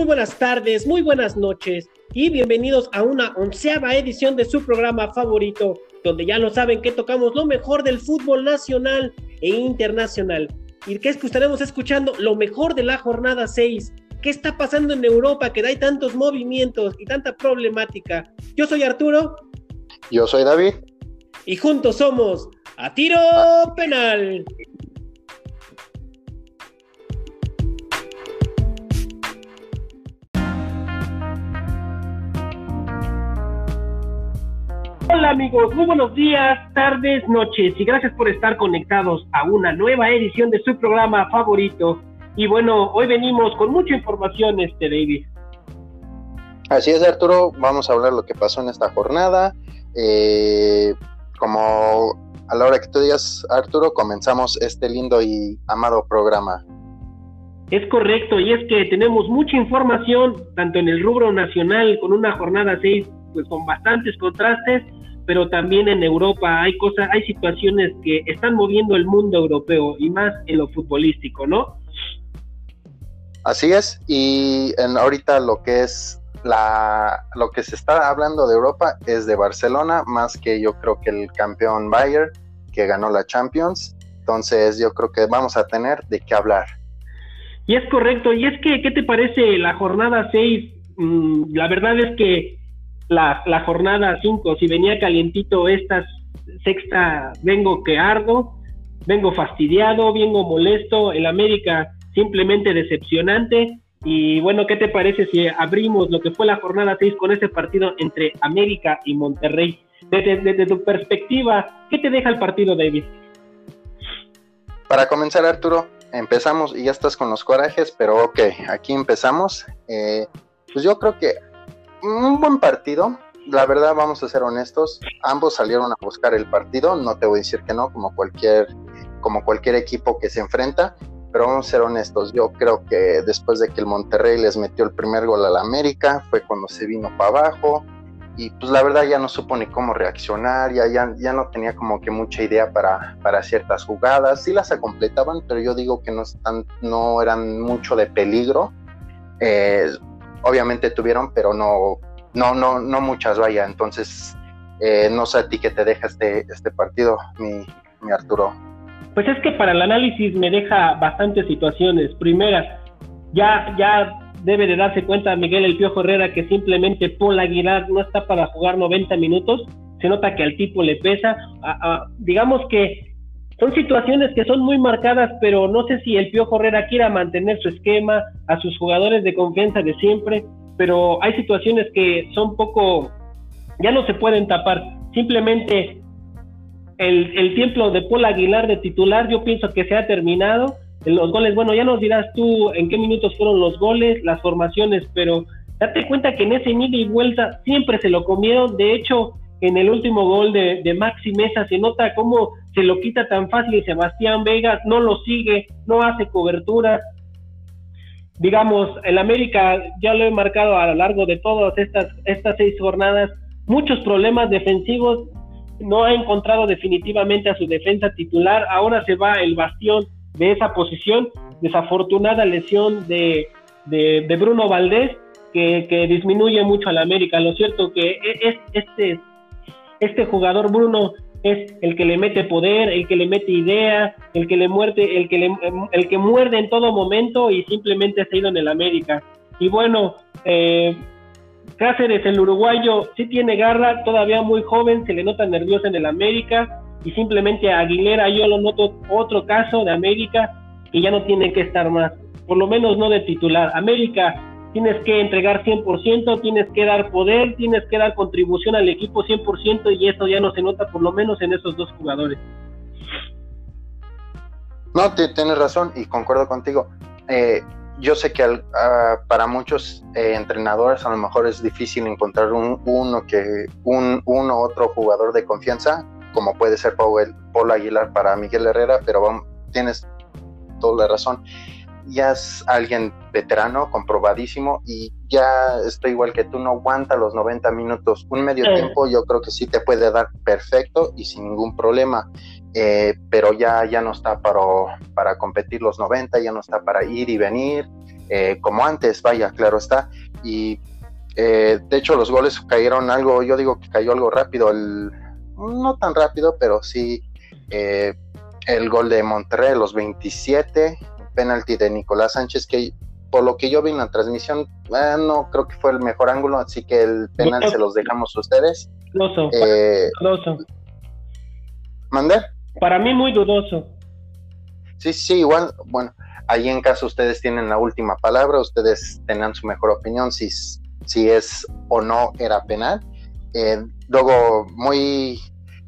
muy buenas tardes, muy buenas noches y bienvenidos a una onceava edición de su programa favorito, donde ya lo saben que tocamos lo mejor del fútbol nacional e internacional. ¿Y qué es que estaremos escuchando? Lo mejor de la jornada 6. ¿Qué está pasando en Europa que hay tantos movimientos y tanta problemática? Yo soy Arturo Yo soy David. y juntos somos A Tiro Penal. Hola amigos, muy buenos días, tardes, noches y gracias por estar conectados a una nueva edición de su programa favorito. Y bueno, hoy venimos con mucha información, este David. Así es, Arturo. Vamos a hablar lo que pasó en esta jornada. Eh, como a la hora que tú digas, Arturo, comenzamos este lindo y amado programa. Es correcto, y es que tenemos mucha información, tanto en el rubro nacional, con una jornada 6, pues con bastantes contrastes, pero también en Europa hay cosas, hay situaciones que están moviendo el mundo europeo y más en lo futbolístico, ¿no? Así es. Y en ahorita lo que es la lo que se está hablando de Europa es de Barcelona, más que yo creo que el campeón Bayern que ganó la Champions. Entonces yo creo que vamos a tener de qué hablar. Y es correcto, y es que, ¿qué te parece la jornada 6? Mm, la verdad es que la, la jornada 5, si venía calientito esta sexta, vengo que ardo, vengo fastidiado, vengo molesto, el América simplemente decepcionante. Y bueno, ¿qué te parece si abrimos lo que fue la jornada 6 con ese partido entre América y Monterrey? Desde, desde tu perspectiva, ¿qué te deja el partido, David? Para comenzar, Arturo, empezamos y ya estás con los corajes, pero ok, aquí empezamos. Eh, pues yo creo que un buen partido. La verdad, vamos a ser honestos, ambos salieron a buscar el partido. No te voy a decir que no, como cualquier, como cualquier equipo que se enfrenta. Pero vamos a ser honestos, yo creo que después de que el Monterrey les metió el primer gol al América, fue cuando se vino para abajo y pues la verdad ya no supo ni cómo reaccionar, ya, ya, ya no tenía como que mucha idea para, para ciertas jugadas, sí las completaban, pero yo digo que no, están, no eran mucho de peligro, Eh, obviamente tuvieron, pero no, no, no, no muchas, vaya, entonces eh, no sé a ti qué te deja este, este partido, mi, Arturo. Pues es que para el análisis me deja bastantes situaciones. Primera, ya, ya debe de darse cuenta Miguel El Piojo Herrera que simplemente Paul Aguilar no está para jugar 90 minutos. Se nota que al tipo le pesa. A- digamos que son situaciones que son muy marcadas, pero no sé si el Piojo Herrera quiera mantener su esquema a sus jugadores de confianza de siempre, pero hay situaciones que son poco, ya no se pueden tapar. Simplemente el, el tiempo de Paul Aguilar de titular, yo pienso que se ha terminado. En los goles, bueno, ya nos dirás tú en qué minutos fueron los goles, las formaciones, pero date cuenta que en ese ida y vuelta siempre se lo comieron. De hecho, en el último gol de, Maxi Mesa se nota cómo se lo quita tan fácil y Sebastián Vegas no lo sigue, no hace cobertura. Digamos, el América, ya lo he marcado a lo largo de todas estas, estas seis jornadas, muchos problemas defensivos, no ha encontrado definitivamente a su defensa titular. Ahora se va el bastión de esa posición. Desafortunada lesión de, de, de Bruno Valdés, que, que, disminuye mucho a la América. Lo cierto que es, este, este jugador Bruno es el que le mete poder, el que le mete idea, el que le muerde, el que le, el que muerde en todo momento y simplemente se ha ido en el América. Y bueno, eh, Cáceres, el uruguayo, sí tiene garra, todavía muy joven, se le nota nervioso en el América y simplemente Aguilera yo lo noto otro caso de América que ya no tiene que estar más, por lo menos no de titular. América tienes que entregar 100%, tienes que dar poder, tienes que dar contribución al equipo 100% y eso ya no se nota por lo menos en esos dos jugadores. No, tienes razón y concuerdo contigo. Eh, yo sé que al, uh, para muchos eh, entrenadores a lo mejor es difícil encontrar un uno que un uno otro jugador de confianza como puede ser Paul, Paul Aguilar para Miguel Herrera, pero vamos, tienes toda la razón. Ya es alguien veterano, comprobadísimo, y ya estoy igual que tú, no aguanta los 90 minutos. Un medio tiempo yo creo que sí te puede dar perfecto y sin ningún problema, eh, pero ya, ya no está para, para competir los 90, ya no está para ir y venir, eh, como antes, vaya, claro está. Y eh, de hecho los goles cayeron algo, yo digo que cayó algo rápido, el, no tan rápido, pero sí el gol de Monterrey, los 27, penalti de Nicolás Sánchez, que por lo que yo vi en la transmisión, eh, no creo que fue el mejor ángulo, así que el penal se los dejamos a ustedes. Dudoso. Eh, dudoso. ¿Mandé? Para mí muy dudoso. Sí, sí, igual, bueno, ahí en caso ustedes tienen la última palabra, ustedes tengan su mejor opinión si, si es o no era penal. Eh, luego, muy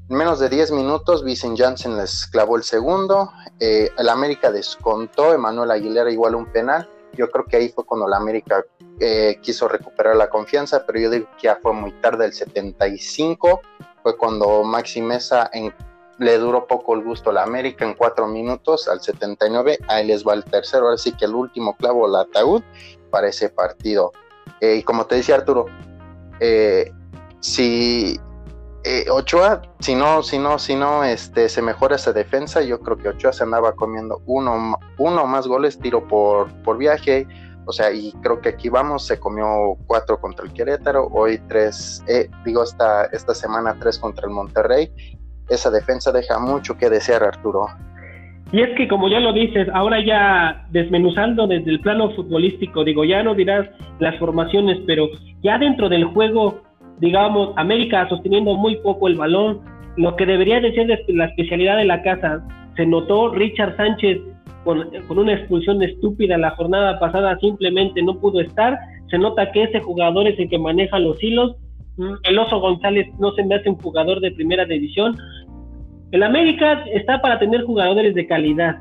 menos de 10 minutos, Vicen Janssen les clavó el segundo. Eh, el América descontó, Emanuel Aguilera igual un penal. Yo creo que ahí fue cuando el América eh, quiso recuperar la confianza, pero yo digo que ya fue muy tarde, el 75. Fue cuando Maxi Mesa le duró poco el gusto a la América en 4 minutos, al 79. Ahí les va el tercero, ahora sí que el último clavo, el ataúd para ese partido. Eh, y como te decía Arturo, si eh, Ochoa, si no, si no, si no, este, se mejora esa defensa, yo creo que Ochoa se andaba comiendo uno, uno más goles, tiro por, por viaje, o sea, y creo que aquí vamos, se comió cuatro contra el Querétaro, hoy tres, eh, digo, esta, esta semana tres contra el Monterrey, esa defensa deja mucho que desear, Arturo. Y es que como ya lo dices, ahora ya desmenuzando desde el plano futbolístico, digo, ya no dirás las formaciones, pero ya dentro del juego digamos, América sosteniendo muy poco el balón, lo que debería de ser la especialidad de la casa. Se notó Richard Sánchez con, una expulsión estúpida la jornada pasada, simplemente no pudo estar. Se nota que ese jugador es el que maneja los hilos. Mm, el Oso González no se me hace un jugador de primera división. El América está para tener jugadores de calidad,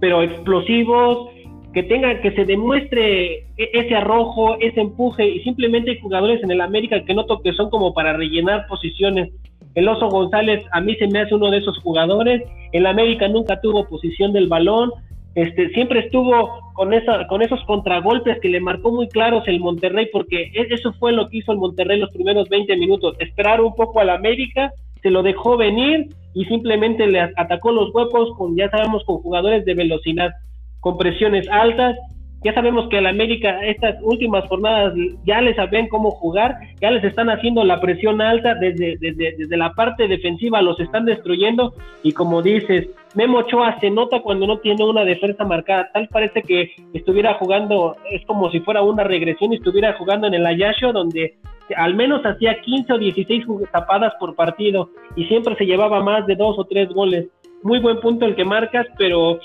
pero explosivos, que tenga, que se demuestre e-, ese arrojo, ese empuje, y simplemente hay jugadores en el América que noto que son como para rellenar posiciones. El Oso González a mí se me hace uno de esos jugadores. El América nunca tuvo posición del balón. Este, siempre estuvo con, esa, con esos contragolpes que le marcó muy claros el Monterrey, porque e-, eso fue lo que hizo el Monterrey los primeros 20 minutos, esperar un poco al América, se lo dejó venir y simplemente le atacó los huecos con, ya sabemos, con jugadores de velocidad con presiones altas. Ya sabemos que al América estas últimas jornadas ya les saben cómo jugar, ya les están haciendo la presión alta desde, desde, la parte defensiva, los están destruyendo y como dices, Memo Ochoa se nota cuando no tiene una defensa marcada, tal parece que estuviera jugando, es como si fuera una regresión y estuviera jugando en el Ayasho donde al menos hacía 15 o 16 tapadas por partido y siempre se llevaba más de dos o tres goles. Muy buen punto el que marcas, pero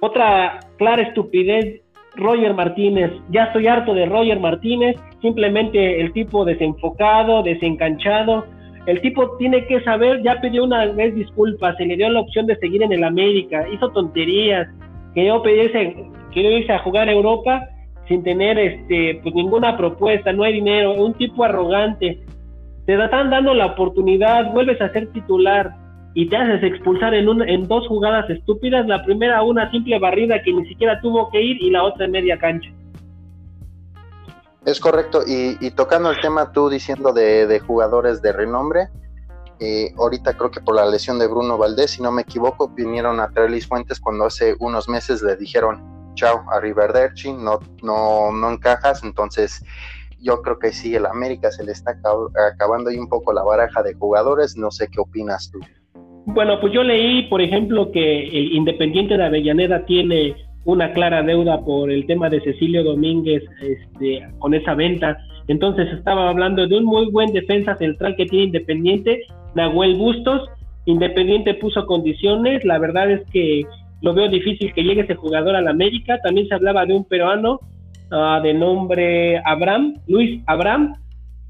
otra clara estupidez, Roger Martínez. Ya estoy harto de Roger Martínez, simplemente el tipo desenfocado, desencanchado. El tipo tiene que saber, ya pidió una vez disculpas, se le dio la opción de seguir en el América, hizo tonterías, quería pedirse, quería irse a jugar a Europa sin tener este pues ninguna propuesta, no hay dinero, un tipo arrogante. Te están dando la oportunidad, vuelves a ser titular, y te haces expulsar en, un, en dos jugadas estúpidas, la primera una simple barrida que ni siquiera tuvo que ir y la otra en media cancha. Es correcto, y, tocando el tema tú diciendo de, jugadores de renombre, eh, ahorita creo que por la lesión de Bruno Valdés, si no me equivoco, vinieron a traer Luis Fuentes cuando hace unos meses le dijeron, chao, a Riverderchi, no, no, no encajas, entonces yo creo que sí, el América se le está acabando ahí un poco la baraja de jugadores, no sé qué opinas tú. Bueno, pues yo leí, por ejemplo, que el Independiente de Avellaneda tiene una clara deuda por el tema de Cecilio Domínguez este, con esa venta. Entonces estaba hablando de un muy buen defensa central que tiene Independiente, Nahuel Bustos. Independiente puso condiciones, la verdad es que lo veo difícil que llegue ese jugador a la América. También se hablaba de un peruano uh, de nombre Abraham, Luis Abraham,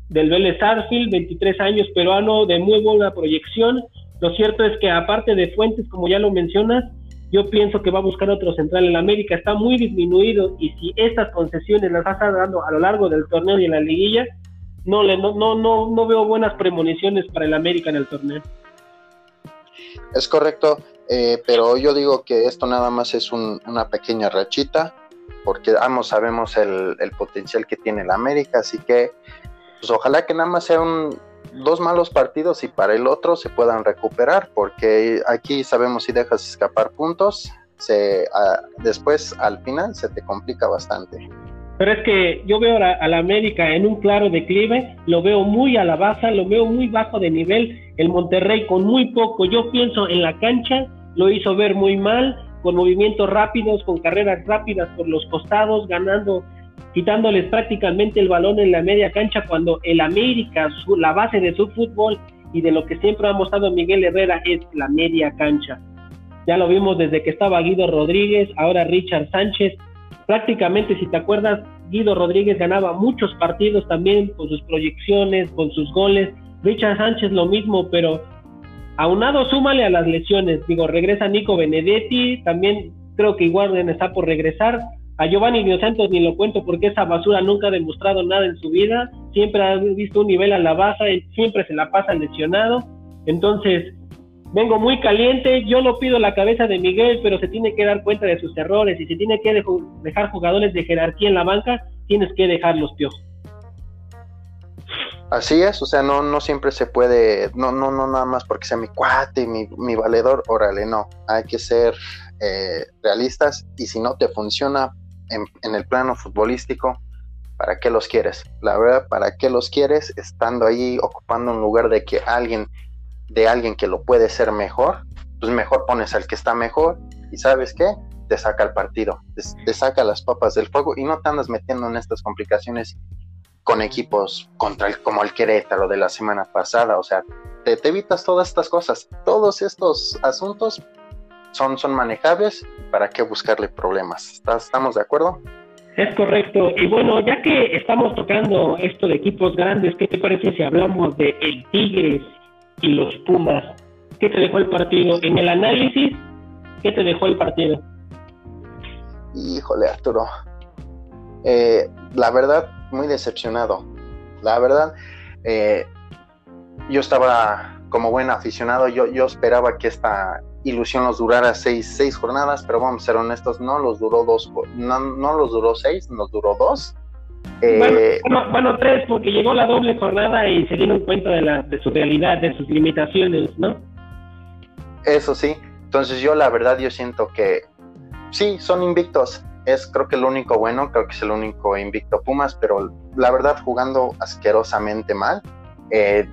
del Vélez Sarsfield, 23 años, peruano de muy buena proyección. Lo cierto es que aparte de Fuentes, como ya lo mencionas, yo pienso que va a buscar otro central en América. Está muy disminuido y si estas concesiones las está dando a lo largo del torneo y en la liguilla, no, le, no, no, no, no veo buenas premoniciones para el América en el torneo. Es correcto, eh, pero yo digo que esto nada más es una pequeña rachita. porque ambos sabemos el, potencial que tiene el América, así que pues ojalá que nada más sean dos malos partidos y para el otro se puedan recuperar, porque aquí sabemos si dejas escapar puntos, se, después al final se te complica bastante. Pero es que yo veo a, la América en un claro declive, lo veo muy a la baja, lo veo muy bajo de nivel. El Monterrey con muy poco, yo pienso en la cancha, lo hizo ver muy mal, con movimientos rápidos, con carreras rápidas por los costados, ganando, quitándoles prácticamente el balón en la media cancha, cuando el América, la base de su fútbol y de lo que siempre ha mostrado Miguel Herrera es la media cancha. Ya lo vimos desde que estaba Guido Rodríguez, ahora Richard Sánchez, prácticamente, si te acuerdas, Guido Rodríguez ganaba muchos partidos también con sus proyecciones, con sus goles. Richard Sánchez lo mismo, pero aunado súmale a las lesiones. Digo, regresa Nico Benedetti, también creo que igual está por regresar. A Giovanni Dos Santos ni lo cuento porque esa basura nunca ha demostrado nada en su vida. Siempre ha visto un nivel a la baja, siempre se la pasa lesionado. Entonces, vengo muy caliente, yo no pido la cabeza de Miguel, pero se tiene que dar cuenta de sus errores y si tiene que dejar jugadores de jerarquía en la banca, tienes que dejarlos, tío. Así es, o sea, no, no siempre se puede, no, no, no nada más porque sea mi cuate, mi, mi valedor, órale, no, hay que ser eh, realistas y si no te funciona en, el plano futbolístico, ¿para qué los quieres? La verdad, ¿para qué los quieres estando ahí ocupando un lugar de que alguien de alguien que lo puede ser mejor, pues mejor pones al que está mejor y sabes qué, te saca el partido, te, saca las papas del fuego y no te andas metiendo en estas complicaciones con equipos contra el, como el Querétaro de la semana pasada, o sea, te, evitas todas estas cosas, todos estos asuntos son, son manejables, ¿para qué buscarle problemas? ¿Estamos de acuerdo? Es correcto. Y bueno, ya que estamos tocando esto de equipos grandes, ¿qué te parece si hablamos de el Tigres y los Pumas. ¿Qué te dejó el partido? En el análisis, ¿qué te dejó el partido? Híjole, Arturo. Eh, la verdad, muy decepcionado. La verdad, eh, yo estaba como buen aficionado, yo, yo esperaba que esta ilusión nos durara seis, seis jornadas, pero vamos a ser honestos, no los duró dos, no, no los duró seis, nos duró dos. Eh, bueno, tres, porque llegó la doble jornada y se dieron cuenta de, la, de su realidad, de sus limitaciones, ¿no? Eso sí. Entonces yo la verdad yo siento que sí, son invictos. Es creo que lo único bueno, creo que es el único invicto Pumas, pero la verdad jugando asquerosamente mal. Eh,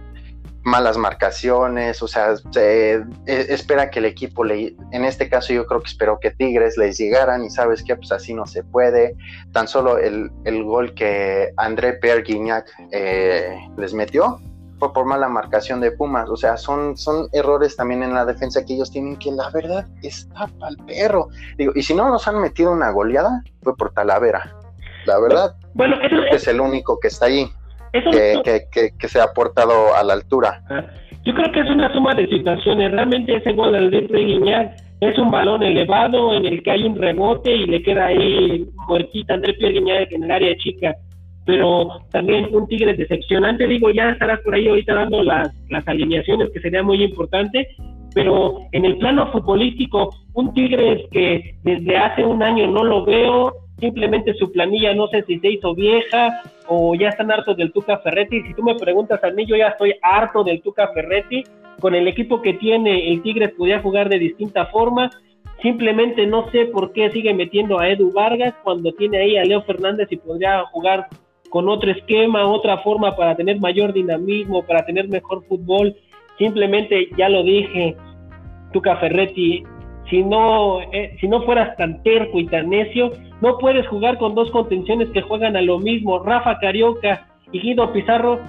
malas marcaciones, o sea, se, e, espera que el equipo le, en este caso yo creo que esperó que Tigres les llegaran y sabes que pues así no se puede, tan solo el, el gol que André Pierre Guignac eh, les metió fue por mala marcación de Pumas, o sea, son, son errores también en la defensa que ellos tienen que la verdad está pa'l perro, digo, y si no nos han metido una goleada, fue por Talavera, la verdad, bueno, es el único que está ahí que, se ha portado a la altura. Ah, yo creo que es una suma de situaciones. Realmente ese gol del de Guiñar es un balón elevado en el que hay un rebote y le queda ahí muertita Andrés Pierre en el área chica. Pero también un Tigre decepcionante. Digo, ya estarás por ahí ahorita dando las, las alineaciones, que sería muy importante. Pero en el plano futbolístico, un Tigre que desde hace un año no lo veo, simplemente su planilla no sé si se hizo vieja o ya están hartos del Tuca Ferretti. Si tú me preguntas a mí, yo ya estoy harto del Tuca Ferretti. Con el equipo que tiene, el Tigres podía jugar de distinta forma. Simplemente no sé por qué sigue metiendo a Edu Vargas cuando tiene ahí a Leo Fernández y podría jugar con otro esquema, otra forma para tener mayor dinamismo, para tener mejor fútbol. Simplemente, ya lo dije, Tuca Ferretti, si no, eh, si no fueras tan terco y tan necio, no puedes jugar con dos contenciones que juegan a lo mismo. Rafa Carioca y Guido Pizarro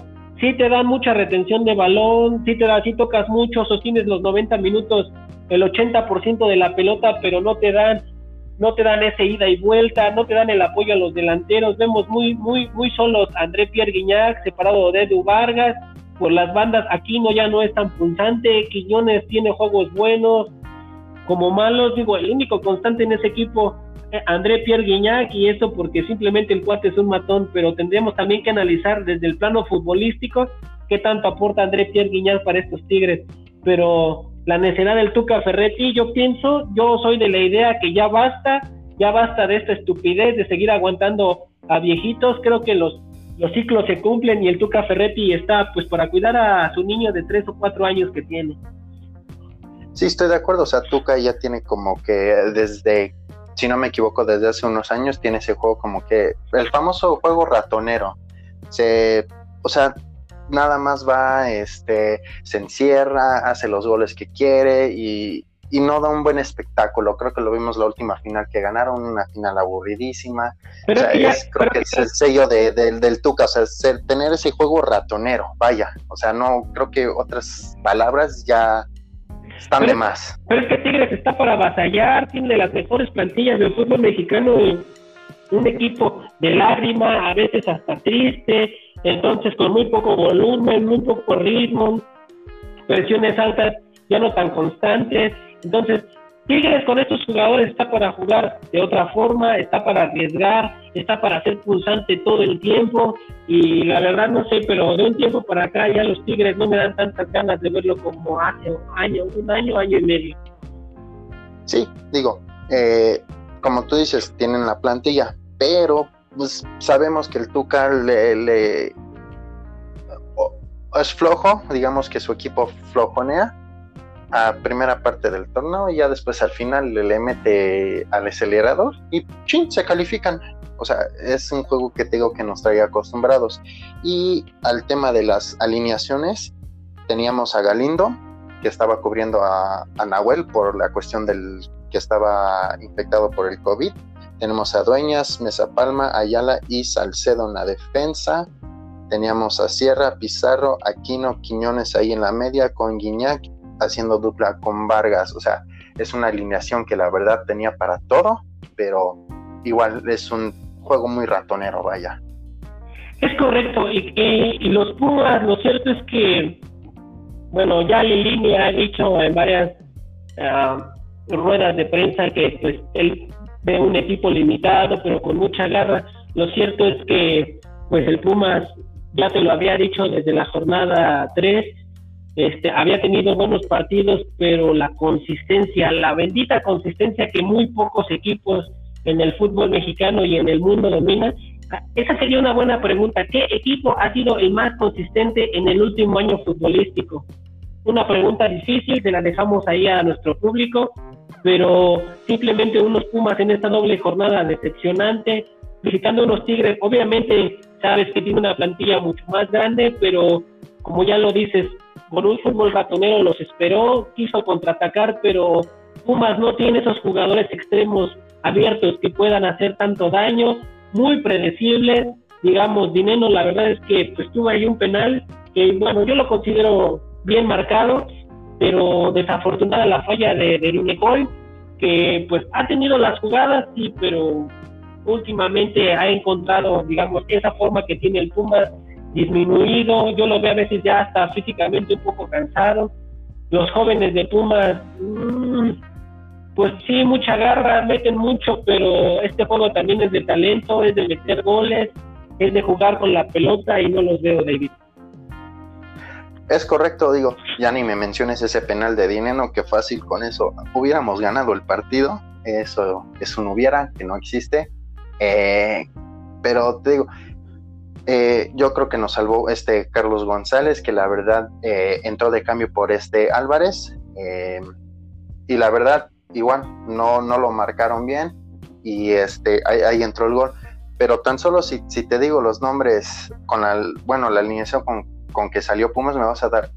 sí te dan mucha retención de balón, sí te da, sí tocas mucho, sostienes los 90 minutos, el 80% de la pelota, pero no te dan no te dan ese ida y vuelta, no te dan el apoyo a los delanteros. Vemos muy muy muy solos a André Pierre Guignac separado de Edu Vargas. Por las bandas, Aquino ya no es tan punzante, Quiñones tiene juegos buenos, como malos, digo, el único constante en ese equipo André Pierre Guignac y eso porque simplemente el cuate es un matón, pero tendríamos también que analizar desde el plano futbolístico qué tanto aporta André Pierre Guignac para estos Tigres, pero la necesidad del Tuca Ferretti, yo pienso, yo soy de la idea que ya basta, ya basta de esta estupidez de seguir aguantando a viejitos, creo que los, los ciclos se cumplen y el Tuca Ferretti está pues para cuidar a su niño de tres o cuatro años que tiene. Sí, estoy de acuerdo, o sea, Tuca ya tiene como que desde, si no me equivoco, desde hace unos años tiene ese juego como que, el famoso juego ratonero, se, o sea, nada más va, este, se encierra, hace los goles que quiere y, y no da un buen espectáculo. Creo que lo vimos la última final que ganaron, una final aburridísima. o sea, es, creo que es el sello de, del Tuca, o sea, tener ese juego ratonero, vaya. O sea, no, creo que otras palabras ya están de más. Pero es que Tigres está para batallar, tiene las mejores plantillas del fútbol mexicano, un equipo de lágrima, a veces hasta triste, entonces con muy poco volumen, muy poco ritmo, presiones altas ya no tan constantes, entonces, Tigres con estos jugadores está para jugar de otra forma, está para arriesgar, está para ser pulsante todo el tiempo y la verdad no sé, pero de un tiempo para acá ya los Tigres no me dan tantas ganas de verlo como hace un año, un año, año y medio. Sí, digo, eh, como tú dices, tienen la plantilla, pero pues sabemos que el Tuca le es flojo, digamos que su equipo flojonea a primera parte del torneo y ya después al final le, mete al acelerador y ¡chin! se califican. O sea, es un juego que tengo que nos trae acostumbrados. Y al tema de las alineaciones, teníamos a Galindo, que estaba cubriendo a, Nahuel por la cuestión del que estaba infectado por el COVID. Tenemos a Dueñas, Mesa Palma, Ayala y Salcedo en la defensa. Teníamos a Sierra, Pizarro, Aquino, Quiñones ahí en la media con Guiñac haciendo dupla con Vargas. O sea, es una alineación que la verdad tenía para todo, pero igual es un juego muy ratonero, vaya. Es correcto, y, los Pumas, lo cierto es que, bueno, ya Lilini ha dicho en varias ah, ruedas de prensa que pues él ve un equipo limitado, pero con mucha garra. Lo cierto es que, pues el Pumas ya te lo había dicho desde la jornada 3, este, había tenido buenos partidos, pero la consistencia, la bendita consistencia que muy pocos equipos en el fútbol mexicano y en el mundo dominan, esa sería una buena pregunta. ¿Qué equipo ha sido el más consistente en el último año futbolístico? Una pregunta difícil, se la dejamos ahí a nuestro público, pero simplemente unos Pumas en esta doble jornada decepcionante, visitando unos Tigres, obviamente sabes que tiene una plantilla mucho más grande, pero como ya lo dices, por un fútbol ratonero los esperó, quiso contraatacar, pero Pumas no tiene esos jugadores extremos abiertos que puedan hacer tanto daño, muy predecibles, digamos, Dineno la verdad es que pues tuvo ahí un penal que bueno, yo lo considero bien marcado, pero desafortunada la falla de, de que pues ha tenido las jugadas, sí, pero últimamente ha encontrado, digamos, esa forma que tiene el Pumas disminuido, yo lo veo a veces ya hasta físicamente un poco cansado. Los jóvenes de Pumas, mm, pues sí, mucha garra, meten mucho, pero este juego también es de talento, es de meter goles, es de jugar con la pelota y no los veo, David. Es correcto, digo, ya ni me menciones ese penal de Dineno, que fácil con eso hubiéramos ganado el partido, eso es un hubiera, que no existe, eh, pero te digo, eh, yo creo que nos salvó este Carlos González, que la verdad eh, entró de cambio por este Álvarez. Eh, y la verdad, igual, no, no lo marcaron bien. Y este, ahí, entró el gol. Pero tan solo si, si, te digo los nombres con la, bueno, la alineación con, con que salió Pumas, me vas a dar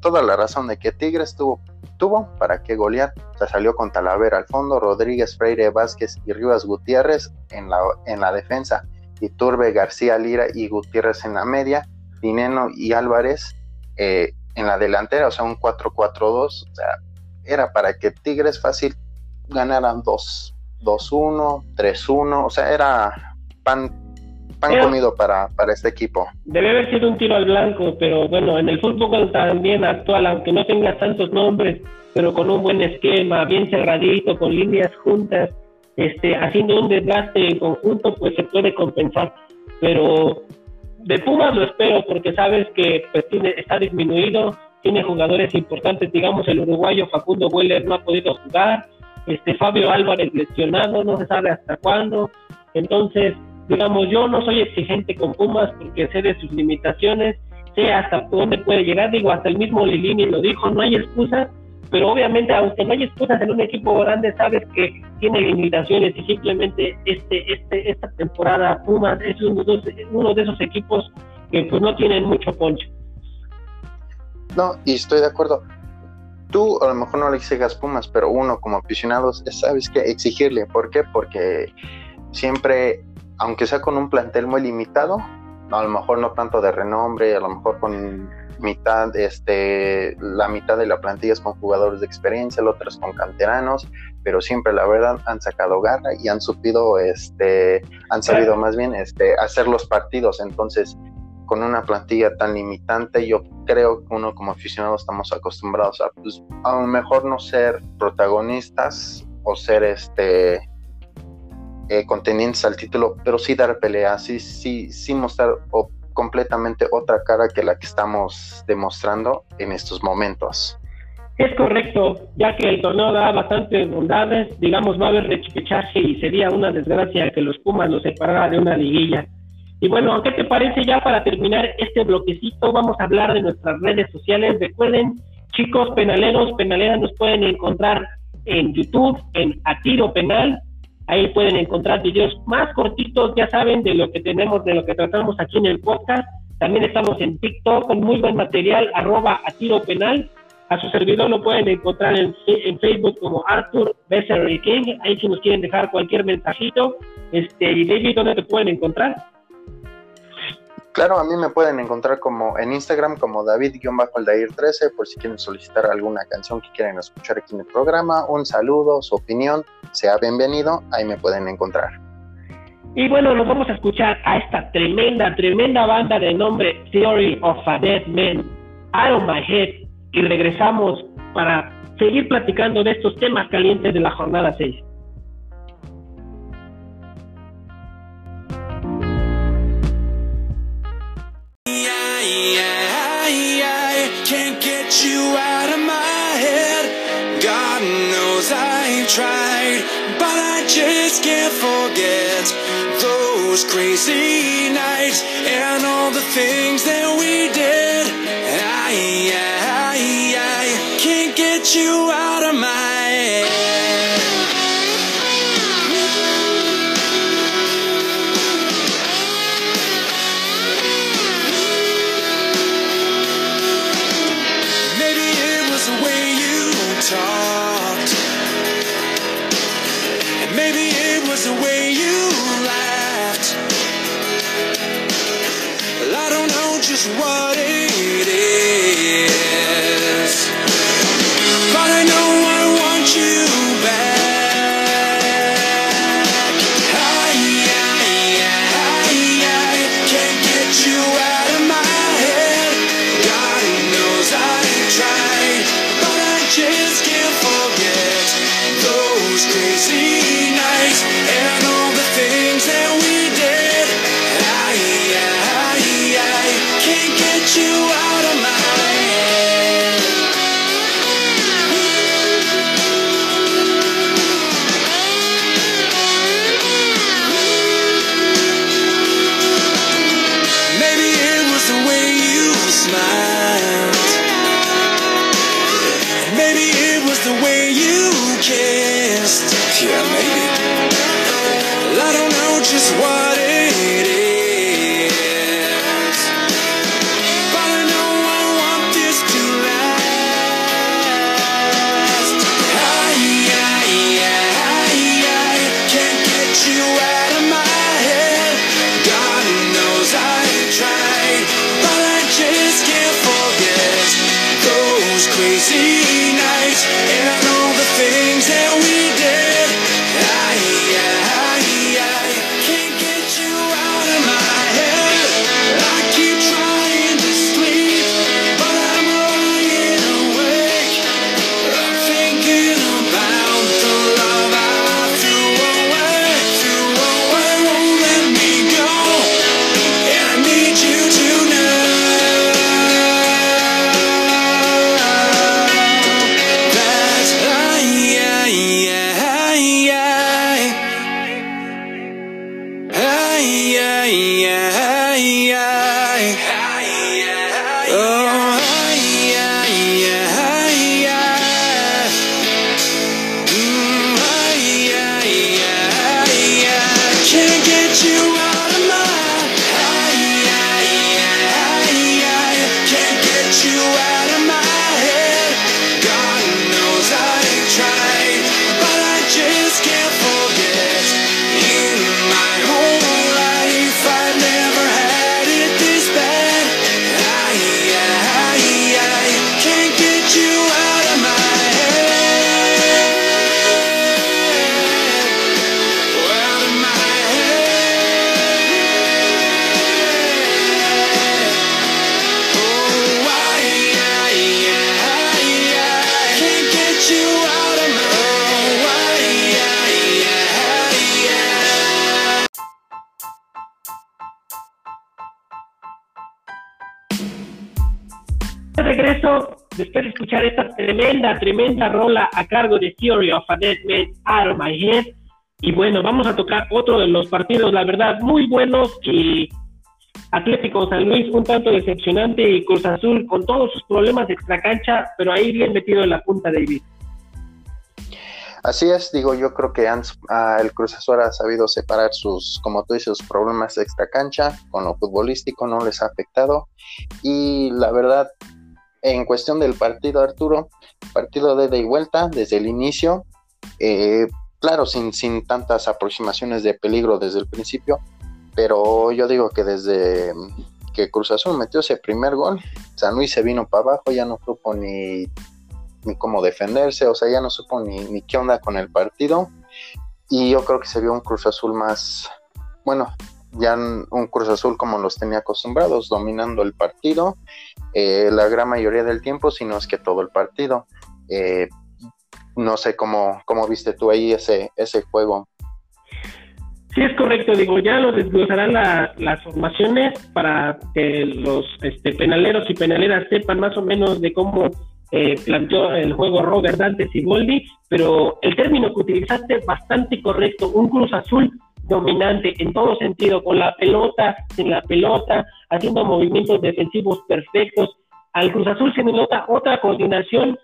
toda la razón de que Tigres tuvo, tuvo para que golear. O sea, salió con Talavera al fondo, Rodríguez, Freire, Vázquez y Rivas Gutiérrez en la, en la defensa. Iturbe, García Lira y Gutiérrez en la media, Dineno y Álvarez eh, en la delantera, o sea, un 4-4-2, o sea, era para que Tigres fácil ganaran 2-1, 3-1, o sea, era pan, pan comido para, para este equipo. Debe haber sido un tiro al blanco, pero bueno, en el fútbol también actual, aunque no tenga tantos nombres, pero con un buen esquema, bien cerradito, con líneas juntas, este, haciendo un desgaste en conjunto, pues se puede compensar. Pero de Pumas lo espero porque sabes que pues, tiene, está disminuido, tiene jugadores importantes, digamos el uruguayo Facundo Weller no ha podido jugar, este Fabio Álvarez lesionado, no se sabe hasta cuándo. Entonces, digamos, yo no soy exigente con Pumas porque sé de sus limitaciones, sé hasta dónde puede llegar, digo, hasta el mismo Lilini lo dijo, no hay excusas, pero obviamente aunque no hay excusas en un equipo grande, sabes que tiene limitaciones y simplemente este, este, esta temporada Pumas es uno de, uno de esos equipos que pues no tienen mucho poncho. No, y estoy de acuerdo. Tú a lo mejor no le exigas Pumas, pero uno como aficionado sabes que exigirle. ¿Por qué? Porque siempre, aunque sea con un plantel muy limitado, a lo mejor no tanto de renombre, a lo mejor con mitad, este, la mitad de la plantilla es con jugadores de experiencia, la otra es con canteranos, pero siempre la verdad han sacado garra y han supido, este, han sabido más bien, este, hacer los partidos. Entonces, con una plantilla tan limitante, yo creo que uno como aficionado estamos acostumbrados a, pues, a lo mejor no ser protagonistas o ser, este, eh, contendientes al título, pero sí dar pelea, sí, sí, sí mostrar completamente otra cara que la que estamos demostrando en estos momentos. Es correcto, ya que el torneo da bastantes bondades, digamos, va a haber repechaje y sería una desgracia que los Pumas nos separara de una liguilla. Y bueno, ¿qué te parece ya para terminar este bloquecito? Vamos a hablar de nuestras redes sociales. Recuerden, chicos penaleros, penaleras nos pueden encontrar en YouTube, en Atiro Penal, Ahí pueden encontrar videos más cortitos, ya saben, de lo que tenemos, de lo que tratamos aquí en el podcast. También estamos en TikTok con muy buen material, arroba a tiro penal. A su servidor lo pueden encontrar en, Facebook como Arthur Besser King. Ahí si nos quieren dejar cualquier mensajito. Este, y David, ¿dónde te pueden encontrar? Claro, a mí me pueden encontrar como en Instagram como David-Aldair13 por si quieren solicitar alguna canción que quieran escuchar aquí en el programa. Un saludo, su opinión, sea bienvenido, ahí me pueden encontrar. Y bueno, nos vamos a escuchar a esta tremenda, tremenda banda de nombre Theory of a Dead Man, Out of My Head, y regresamos para seguir platicando de estos temas calientes de la jornada 6. You out of my head. God knows I've tried, but I just can't forget those crazy nights and all the things that we did. I, I, I can't get you out of tremenda, tremenda rola a cargo de Theory of a Dead Man Out Head. Y bueno, vamos a tocar otro de los partidos, la verdad, muy buenos y Atlético San Luis un tanto decepcionante y Cruz Azul con todos sus problemas de extracancha, pero ahí bien metido en la punta David. Así es, digo, yo creo que ah, el Cruz Azul ha sabido separar sus, como tú dices, sus problemas de extra cancha con lo futbolístico, no les ha afectado. Y la verdad, en cuestión del partido, Arturo, partido de ida y vuelta desde el inicio, eh, claro, sin, sin tantas aproximaciones de peligro desde el principio, pero yo digo que desde que Cruz Azul metió ese primer gol, San Luis se vino para abajo, ya no supo ni ni cómo defenderse, o sea, ya no supo ni, ni qué onda con el partido. Y yo creo que se vio un Cruz Azul más, bueno, ya un Cruz Azul como los tenía acostumbrados, dominando el partido eh, la gran mayoría del tiempo, si no es que todo el partido. Eh, no sé cómo, cómo viste tú ahí ese, ese juego. Sí, es correcto, digo, ya lo desglosarán las formaciones para que los este, penaleros y penaleras sepan más o menos de cómo eh, planteó el juego Robert Dante Siboldi, pero el término que utilizaste es bastante correcto, un Cruz Azul dominante en todo sentido, con la pelota, sin la pelota, haciendo movimientos defensivos perfectos. Al Cruz Azul se nota otra coordinación,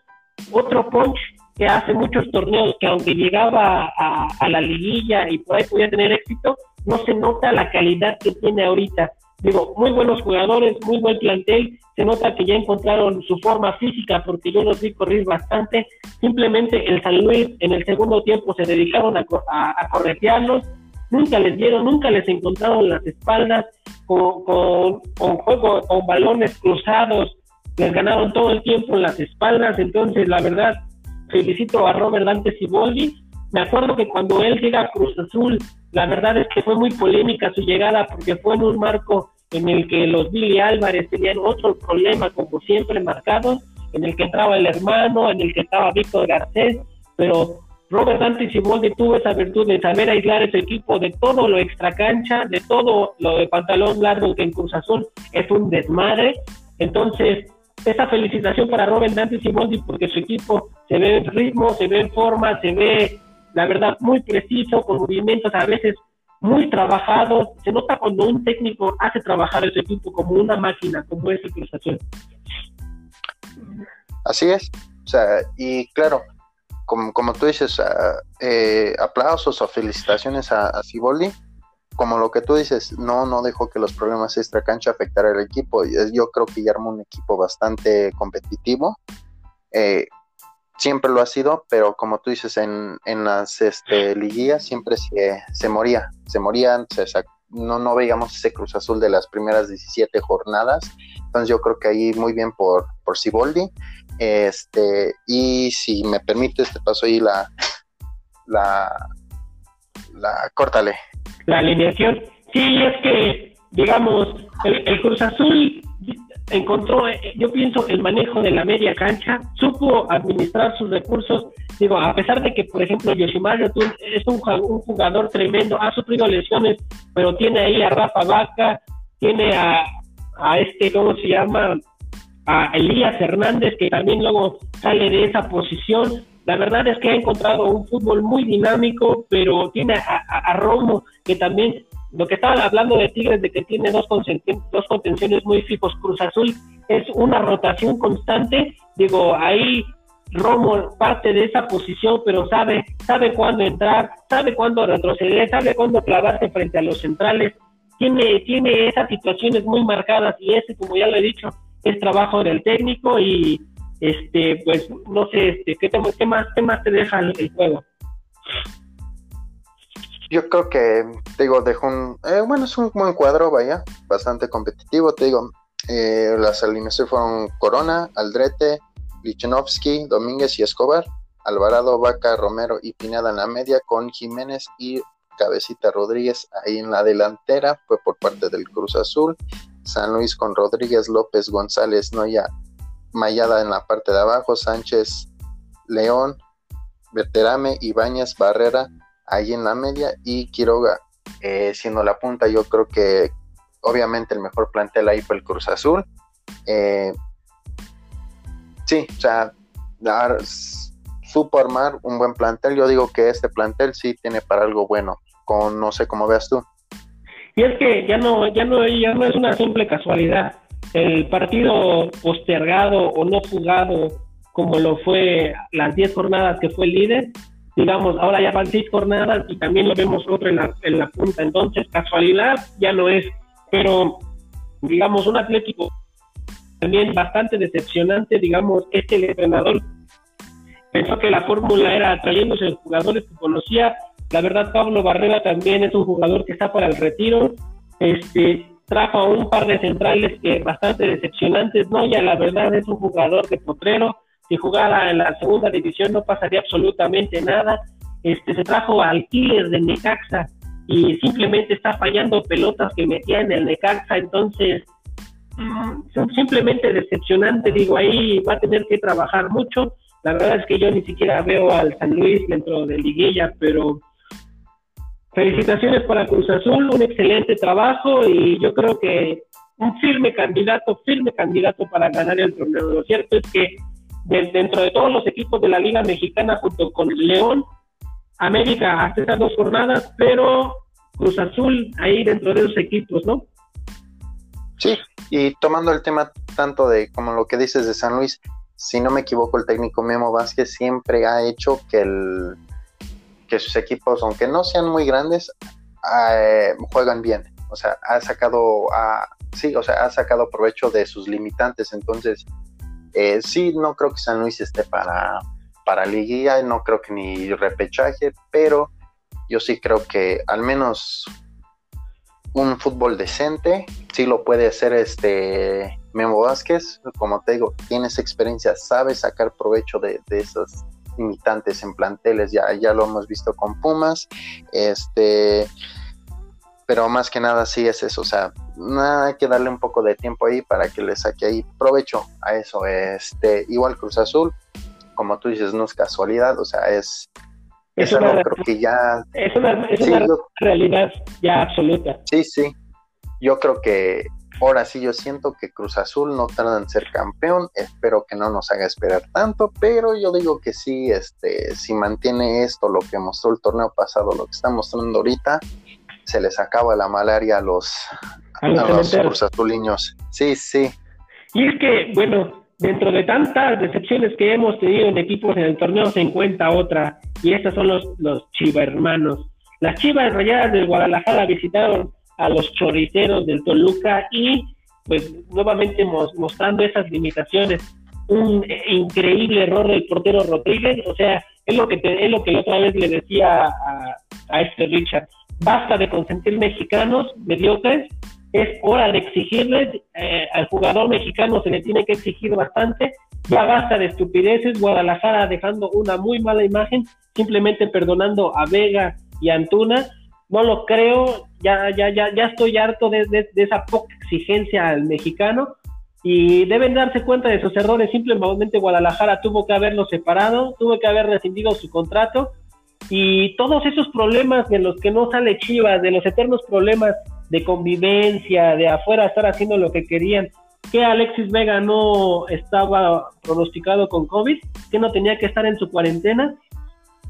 otro punch que hace muchos torneos que aunque llegaba a, a la liguilla y por ahí podía tener éxito, no se nota la calidad que tiene ahorita. Digo, muy buenos jugadores, muy buen plantel, se nota que ya encontraron su forma física porque yo los vi correr bastante. Simplemente el San Luis en el segundo tiempo se dedicaron a, a, corretearlos, nunca les dieron, nunca les encontraron las espaldas con, con, con juego, con balones cruzados, les ganaron todo el tiempo en las espaldas. Entonces, la verdad, felicito a Robert Dante Siboldi. Me acuerdo que cuando él llega a Cruz Azul, la verdad es que fue muy polémica su llegada porque fue en un marco en el que los Billy Álvarez tenían otro problema, como siempre marcados, en el que entraba el hermano, en el que estaba Víctor Garcés, pero Robert Dante Siboldi tuvo esa virtud de saber aislar ese equipo de todo lo extracancha, de todo lo de pantalón largo que en Cruz Azul es un desmadre. Entonces, esa felicitación para Robert Dante Siboldi porque su equipo se ve en ritmo, se ve en forma, se ve la verdad, muy preciso, con movimientos a veces muy trabajados. Se nota cuando un técnico hace trabajar a ese equipo como una máquina, como es Cruz Así es. O sea, y claro, como, como tú dices, eh, aplausos o felicitaciones a, a Ciboldi. Como lo que tú dices, no, no dejó que los problemas extra cancha afectaran al equipo. Yo creo que ya armó un equipo bastante competitivo. Eh, siempre lo ha sido, pero como tú dices, en, en las este, liguillas siempre se, se moría, se morían, no, no veíamos ese Cruz Azul de las primeras 17 jornadas, entonces yo creo que ahí muy bien por, por este, y si me permites te paso ahí la, la, la, córtale. La alineación, sí, es que, digamos, el Cruz Azul encontró, yo pienso, el manejo de la media cancha, supo administrar sus recursos. Digo, a pesar de que, por ejemplo, Yoshimar es un, un jugador tremendo, ha sufrido lesiones, pero tiene ahí a Rafa Vaca, tiene a, a este, ¿cómo se llama? A Elías Hernández, que también luego sale de esa posición. La verdad es que ha encontrado un fútbol muy dinámico, pero tiene a, Romo, que también lo que estaban hablando de Tigres, de que tiene dos, dos contenciones muy fijos, Cruz Azul es una rotación constante, digo, ahí Romo parte de esa posición, pero sabe, sabe cuándo entrar, sabe cuándo retroceder, sabe cuándo clavarse frente a los centrales, tiene, tiene esas situaciones muy marcadas y ese, como ya lo he dicho, es trabajo del técnico y este, pues no sé, este, ¿qué, qué más, qué te deja el juego? yo creo que, te digo, dejó un, eh, bueno, es un buen cuadro, vaya, bastante competitivo, te digo, eh, las alineaciones fueron Corona, Aldrete, Lichenovsky, Domínguez y Escobar, Alvarado, Vaca, Romero y Pineda en la media, con Jiménez y Cabecita Rodríguez ahí en la delantera, fue por parte del Cruz Azul, San Luis con Rodríguez, López, González, Noya, Mayada en la parte de abajo, Sánchez, León, Berterame, Ibáñez, Barrera, ahí en la media y Quiroga eh, siendo la punta. Yo creo que obviamente el mejor plantel ahí fue el Cruz Azul. Eh, sí, o sea, supo armar un buen plantel. Yo digo que este plantel sí tiene para algo bueno, con no sé cómo veas tú. Y es que ya no, ya no, ya no es una simple casualidad. El partido postergado o no jugado, como lo fue las 10 jornadas que fue el líder, digamos, ahora ya van 6 jornadas y también lo vemos otro en la, en la punta. Entonces, casualidad ya no es. Pero, digamos, un Atlético también bastante decepcionante, digamos, es que el entrenador pensó que la fórmula era trayéndose jugadores que conocía. La verdad, Pablo Barrera también es un jugador que está para el retiro. Este, trajo a un par de centrales que bastante decepcionantes. No, ya la verdad es un jugador de potrero. Si jugara en la segunda división no pasaría absolutamente nada. Este, se trajo al killer de Necaxa y simplemente está fallando pelotas que metía en el Necaxa. Entonces, mm, simplemente decepcionante. Digo, ahí va a tener que trabajar mucho la verdad es que yo ni siquiera veo al San Luis dentro de Liguilla, pero felicitaciones para Cruz Azul, un excelente trabajo y yo creo que un firme candidato, firme candidato para ganar el torneo. Lo cierto es que dentro de todos los equipos de la Liga Mexicana, junto con León, América hace estas dos jornadas, pero Cruz Azul ahí dentro de esos equipos, ¿no? Sí, y tomando el tema tanto de como lo que dices de San Luis, si no me equivoco, el técnico Memo Vázquez siempre ha hecho que, el, que sus equipos, aunque no sean muy grandes, eh, juegan bien. O sea, ha sacado, sí, o sea, ha sacado provecho de sus limitantes. Entonces, eh, sí, no creo que San Luis esté para, para liguilla, no creo que ni repechaje, pero yo sí creo que al menos un fútbol decente sí lo puede hacer este Memo Vázquez, como te digo, tienes experiencia, sabe sacar provecho de, esos limitantes en planteles, ya, ya lo hemos visto con Pumas, este, pero más que nada sí es eso, o sea, hay que darle un poco de tiempo ahí para que le saque ahí provecho a eso, este, igual Cruz Azul, como tú dices, no es casualidad, o sea, es, es, una, creo que ya... Es una, realidad ya absoluta. Sí, sí, yo creo que Ahora sí, yo siento que Cruz Azul no tarda en ser campeón. Espero que no nos haga esperar tanto, pero yo digo que sí, este, si mantiene esto, lo que mostró el torneo pasado, lo que está mostrando ahorita, se les acaba la malaria a los, a los, Cruz Azuliños. Sí, sí. Y es que, bueno, dentro de tantas decepciones que hemos tenido en equipos en el torneo, se encuentra otra, y estas son los, los Chiva hermanos. Las Chivas Rayadas del Guadalajara visitaron a los choriceros del Toluca y pues nuevamente mostrando esas limitaciones. Un increíble error del portero Rodríguez, o sea, es lo que es lo que otra vez le decía a, a este Richard. Basta de consentir mexicanos mediocres, es hora de exigirles, eh, al jugador mexicano se le tiene que exigir bastante, ya basta de estupideces, Guadalajara dejando una muy mala imagen, simplemente perdonando a Vega y Antuna, no lo creo, ya, ya, ya, ya estoy harto de, esa poca exigencia al mexicano y deben darse cuenta de sus errores. Simplemente Guadalajara tuvo que haberlo separado, tuvo que haber rescindido su contrato y todos esos problemas de los que no sale Chivas, de los eternos problemas de convivencia, de afuera estar haciendo lo que querían, que Alexis Vega no estaba pronosticado con COVID, que no tenía que estar en su cuarentena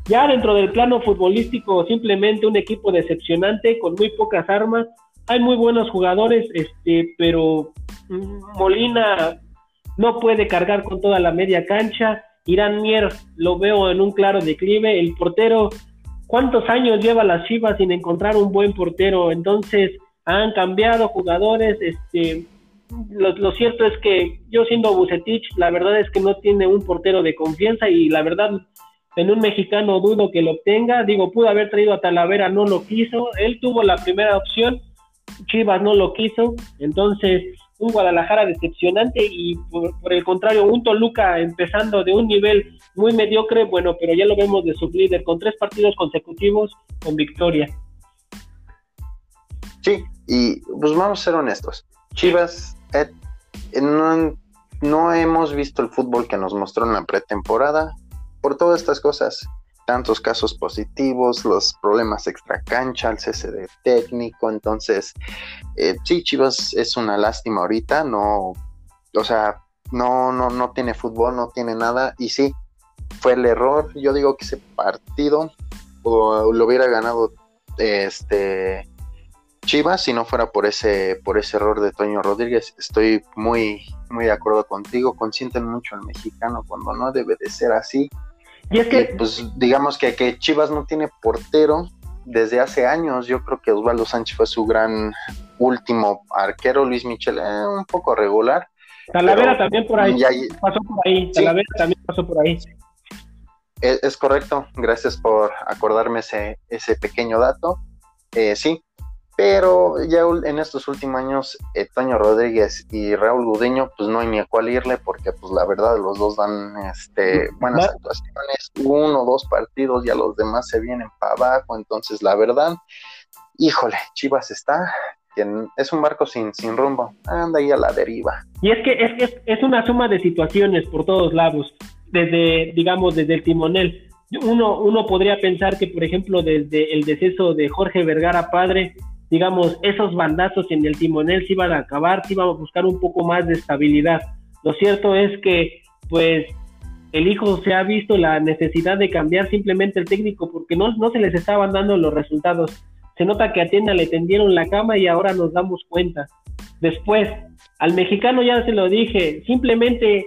ya dentro del plano futbolístico, simplemente un equipo decepcionante con muy pocas armas. Hay muy buenos jugadores, este, pero mm, Molina no puede cargar con toda la media cancha. Irán Mier lo veo en un claro declive. El portero, ¿cuántos años lleva las Chivas sin encontrar un buen portero? Entonces han cambiado jugadores. Este, lo, lo, cierto es que yo siendo Bucetich, la verdad es que no tiene un portero de confianza y la verdad en un mexicano dudo que lo obtenga. Digo, pudo haber traído a Talavera, no lo quiso. Él tuvo la primera opción, Chivas no lo quiso. Entonces, un Guadalajara decepcionante y por, el contrario, un Toluca empezando de un nivel muy mediocre, bueno, pero ya lo vemos de su líder con tres partidos consecutivos con victoria. Sí, y pues vamos a ser honestos. Chivas eh, no, no hemos visto el fútbol que nos mostró en la pretemporada por todas estas cosas, tantos casos positivos, los problemas extra cancha, el cese de técnico, entonces, eh, sí, Chivas es una lástima ahorita, no, o sea, no, no, no tiene fútbol, no tiene nada, y sí, fue el error, yo digo que ese partido lo hubiera ganado este Chivas si no fuera por ese por ese error de Toño Rodríguez. Estoy muy muy de acuerdo contigo, consienten mucho al mexicano cuando no debe de ser así. Y es que pues digamos que, que Chivas no tiene portero desde hace años. Yo creo que Osvaldo Sánchez fue su gran último arquero, Luis Michel eh, un poco regular. Talavera también por ahí. Pasó por ahí. Talavera también pasó por ahí. Es, correcto, gracias por acordarme ese, ese pequeño dato. Eh, sí, pero ya en estos últimos años, eh, Toño Rodríguez y Raúl Gudeño, pues no hay ni a cuál irle, porque pues la verdad los dos dan este, buenas actuaciones, uno o dos partidos, y a los demás se vienen para abajo, entonces la verdad, híjole, Chivas está, es un barco sin, sin rumbo, anda ahí a la deriva. Y es que es, es, es una suma de situaciones por todos lados desde, digamos, desde el timonel. Uno, uno podría pensar que, por ejemplo, desde el deceso de Jorge Vergara padre, digamos, esos bandazos en el timonel se iban a acabar, se iban a buscar un poco más de estabilidad. Lo cierto es que, pues, el hijo se ha visto la necesidad de cambiar simplemente el técnico porque no, no se les estaban dando los resultados. Se nota que a Tienda le tendieron la cama y ahora nos damos cuenta. Después, al mexicano ya se lo dije, simplemente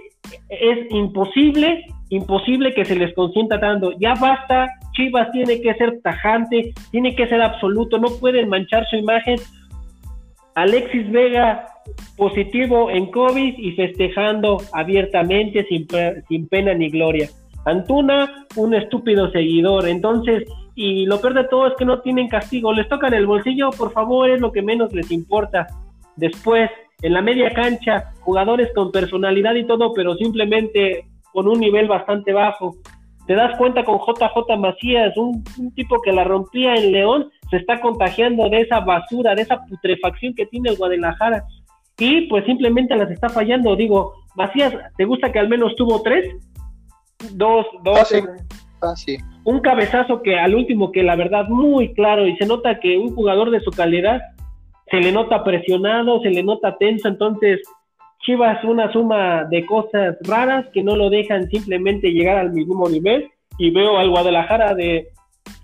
es imposible, imposible que se les consienta tanto. Ya basta, Chivas tiene que ser tajante, tiene que ser absoluto, no pueden manchar su imagen. Alexis Vega positivo en COVID y festejando abiertamente sin, sin pena ni gloria. Antuna, un estúpido seguidor. Entonces, y lo peor de todo es que no tienen castigo. Les tocan el bolsillo, por favor, es lo que menos les importa. Después, en la media cancha, jugadores con personalidad y todo, pero simplemente con un nivel bastante bajo. Te das cuenta con JJ Macías, un, tipo que la rompía en León, se está contagiando de esa basura, de esa putrefacción que tiene el Guadalajara. Y pues simplemente las está fallando. Digo, Macías, ¿te gusta que al menos tuvo tres? Dos, dos. Ah, sí. Un cabezazo que al último, que la verdad muy claro, y se nota que un jugador de su calidad se le nota presionado, se le nota tenso, entonces Chivas una suma de cosas raras que no lo dejan simplemente llegar al mismo nivel y veo al Guadalajara de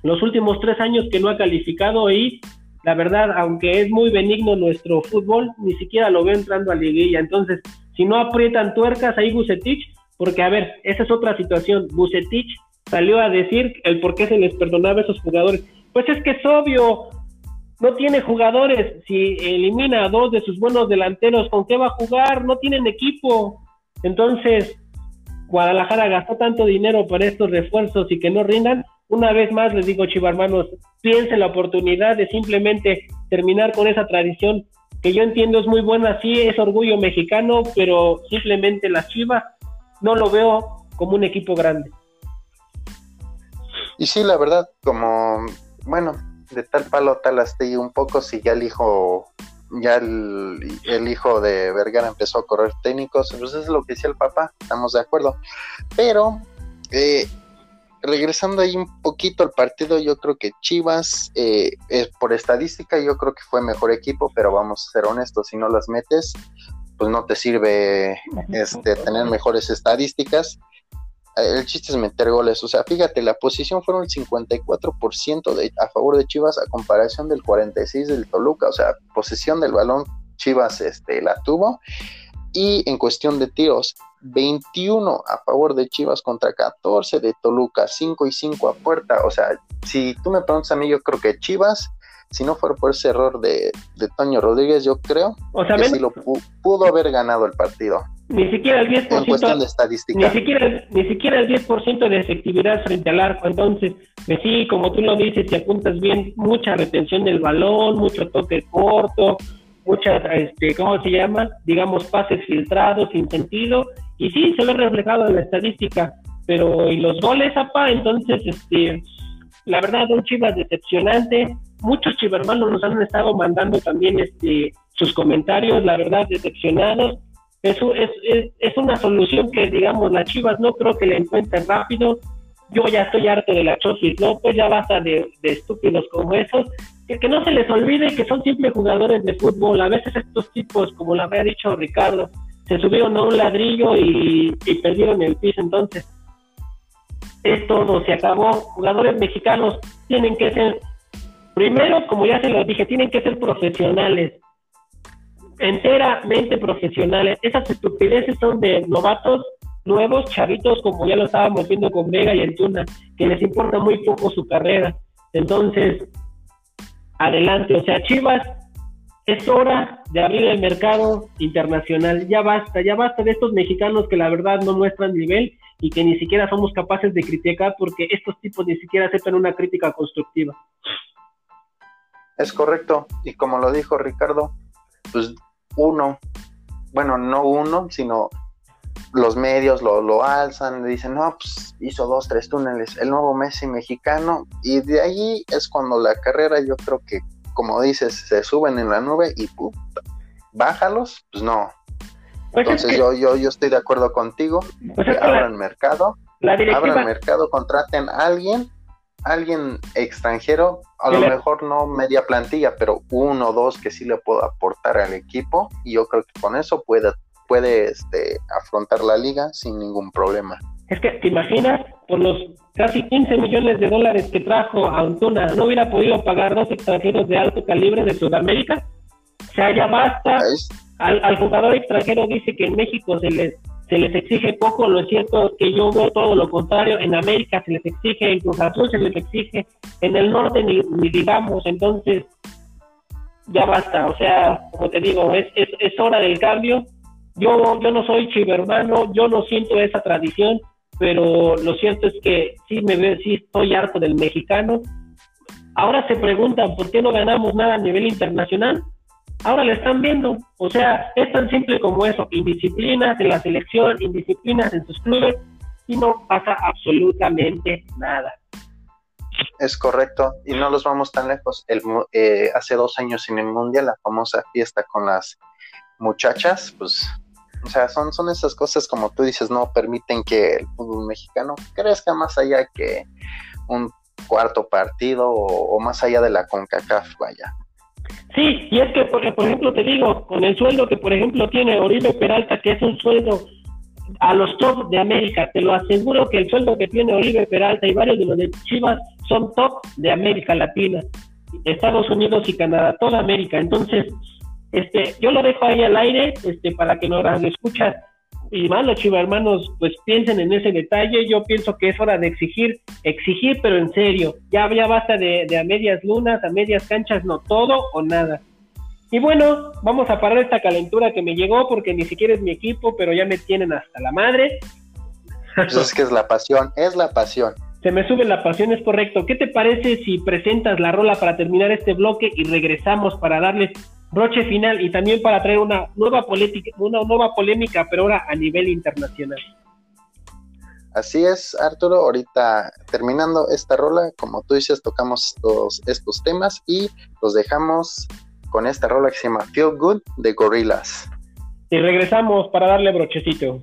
los últimos tres años que no ha calificado y la verdad, aunque es muy benigno nuestro fútbol, ni siquiera lo veo entrando a liguilla. Entonces, si no aprietan tuercas ahí Bucetich, porque a ver, esa es otra situación. Bucetich salió a decir el por qué se les perdonaba a esos jugadores. Pues es que es obvio, no tiene jugadores. Si elimina a dos de sus buenos delanteros, ¿con qué va a jugar? No tienen equipo. Entonces, Guadalajara gastó tanto dinero para estos refuerzos y que no rindan. Una vez más les digo, chivarmanos, piensen la oportunidad de simplemente terminar con esa tradición que yo entiendo es muy buena, sí es orgullo mexicano, pero simplemente las Chivas no lo veo como un equipo grande. Y sí, la verdad, como, bueno, de tal palo tal astilla un poco si ya el hijo ya el, hijo de Vergara empezó a correr técnicos, pues es lo que decía el papá, estamos de acuerdo. Pero eh, regresando ahí un poquito al partido, yo creo que Chivas, eh, por estadística, yo creo que fue mejor equipo, pero vamos a ser honestos, si no las metes, pues no te sirve este, tener mejores estadísticas el chiste es meter goles. O sea, fíjate, la posición fueron el 54% de, a favor de Chivas a comparación del 46% del Toluca. O sea, posesión del balón, Chivas este, la tuvo. Y en cuestión de tiros, 21 a favor de Chivas contra 14 de Toluca, 5 y 5 a puerta. O sea, si tú me preguntas a mí, yo creo que Chivas, si no fuera por ese error de, de Toño Rodríguez, yo creo que sí lo pudo haber ganado el partido ni siquiera el 10% de estadística. ni siquiera ni siquiera el 10% de efectividad frente al arco. Entonces pues sí como tú lo dices te apuntas bien mucha retención del balón mucho toque corto mucha este cómo se llama digamos pases filtrados sin sentido y sí se ve reflejado en la estadística pero y los goles apa entonces este la verdad un Chivas decepcionante. Muchos chivermanos nos han estado mandando también este sus comentarios la verdad decepcionados es, es, es, una solución que, digamos, las Chivas no creo que la encuentren rápido. Yo ya estoy harto de la Chofis López, ya basta de, estúpidos como esos. Que, no se les olvide que son simples jugadores de fútbol. A veces estos tipos, como lo había dicho Ricardo, se subieron a un ladrillo y, y perdieron el piso. Entonces, es todo, se acabó. Jugadores mexicanos tienen que ser, primero, como ya se lo dije, tienen que ser profesionales, enteramente profesionales. Esas estupideces son de novatos nuevos, chavitos, como ya lo estábamos viendo con Vega y Antuna, que les importa muy poco su carrera. Entonces, adelante, o sea, Chivas es hora de abrir el mercado internacional. Ya basta, ya basta de estos mexicanos que la verdad no muestran nivel y que ni siquiera somos capaces de criticar porque estos tipos ni siquiera aceptan una crítica constructiva. Es correcto. Y como lo dijo Ricardo, pues uno, bueno, no uno, sino los medios lo, lo alzan, le dicen, no, pues hizo dos, tres túneles, el nuevo Messi mexicano, y de ahí es cuando la carrera yo creo que como dices, se suben en la nube y bájalos, pues no. Pues Entonces yo, yo, yo estoy de acuerdo contigo, pues que abran mercado, abran mercado, contraten a alguien, alguien extranjero, a lo mejor no media plantilla, pero uno o dos que sí le puedo aportar al equipo, y yo creo que con eso puede, puede este, afrontar la liga sin ningún problema. Es que, ¿te imaginas? Por los casi 15 millones de dólares que trajo a Antuna, ¿no hubiera podido pagar dos extranjeros de alto calibre de Sudamérica? O sea, ya basta. Al, jugador extranjero dice que en México se les, se les exige poco, lo cierto es que yo veo todo lo contrario. En América se les exige, en Cruz Azul se les exige, en el norte ni, digamos. Entonces, ya basta. O sea, como te digo, es, es, es hora del cambio. Yo, yo no soy chivermano, yo no siento esa tradición pero lo cierto es que sí me veo, sí estoy harto del mexicano. Ahora se preguntan por qué no ganamos nada a nivel internacional. Ahora lo están viendo. O sea, es tan simple como eso. Indisciplinas en la selección, indisciplinas en sus clubes y no pasa absolutamente nada. Es correcto, y no los vamos tan lejos. El, eh, hace dos años en el Mundial, la famosa fiesta con las muchachas, pues o sea, son, son esas cosas como tú dices, no permiten que el fútbol mexicano crezca más allá que un cuarto partido o, más allá de la CONCACAF, vaya. Sí, y es que, por, por ejemplo, te digo, con el sueldo que, por ejemplo, tiene Oribe Peralta, que es un sueldo a los top de América, te lo aseguro que el sueldo que tiene Oribe Peralta y varios de los de Chivas son top de América Latina, Estados Unidos y Canadá, toda América. Entonces, este, yo lo dejo ahí al aire, este, para que nos escuchas y más los hermanos pues piensen en ese detalle. Yo pienso que es hora de exigir, exigir, pero en serio. Ya, ya basta de, de a medias lunas, a medias canchas, no todo o nada. Y bueno, vamos a parar esta calentura que me llegó porque ni siquiera es mi equipo, pero ya me tienen hasta la madre. Pues es que es la pasión, es la pasión. Se me sube la pasión, es correcto. ¿Qué te parece si presentas la rola para terminar este bloque y regresamos para darles broche final y también para traer una nueva política, una nueva polémica, pero ahora a nivel internacional. Así es, Arturo. Ahorita terminando esta rola, como tú dices, tocamos estos, estos temas y los dejamos con esta rola que se llama Feel Good de Gorillaz. Y regresamos para darle brochecito.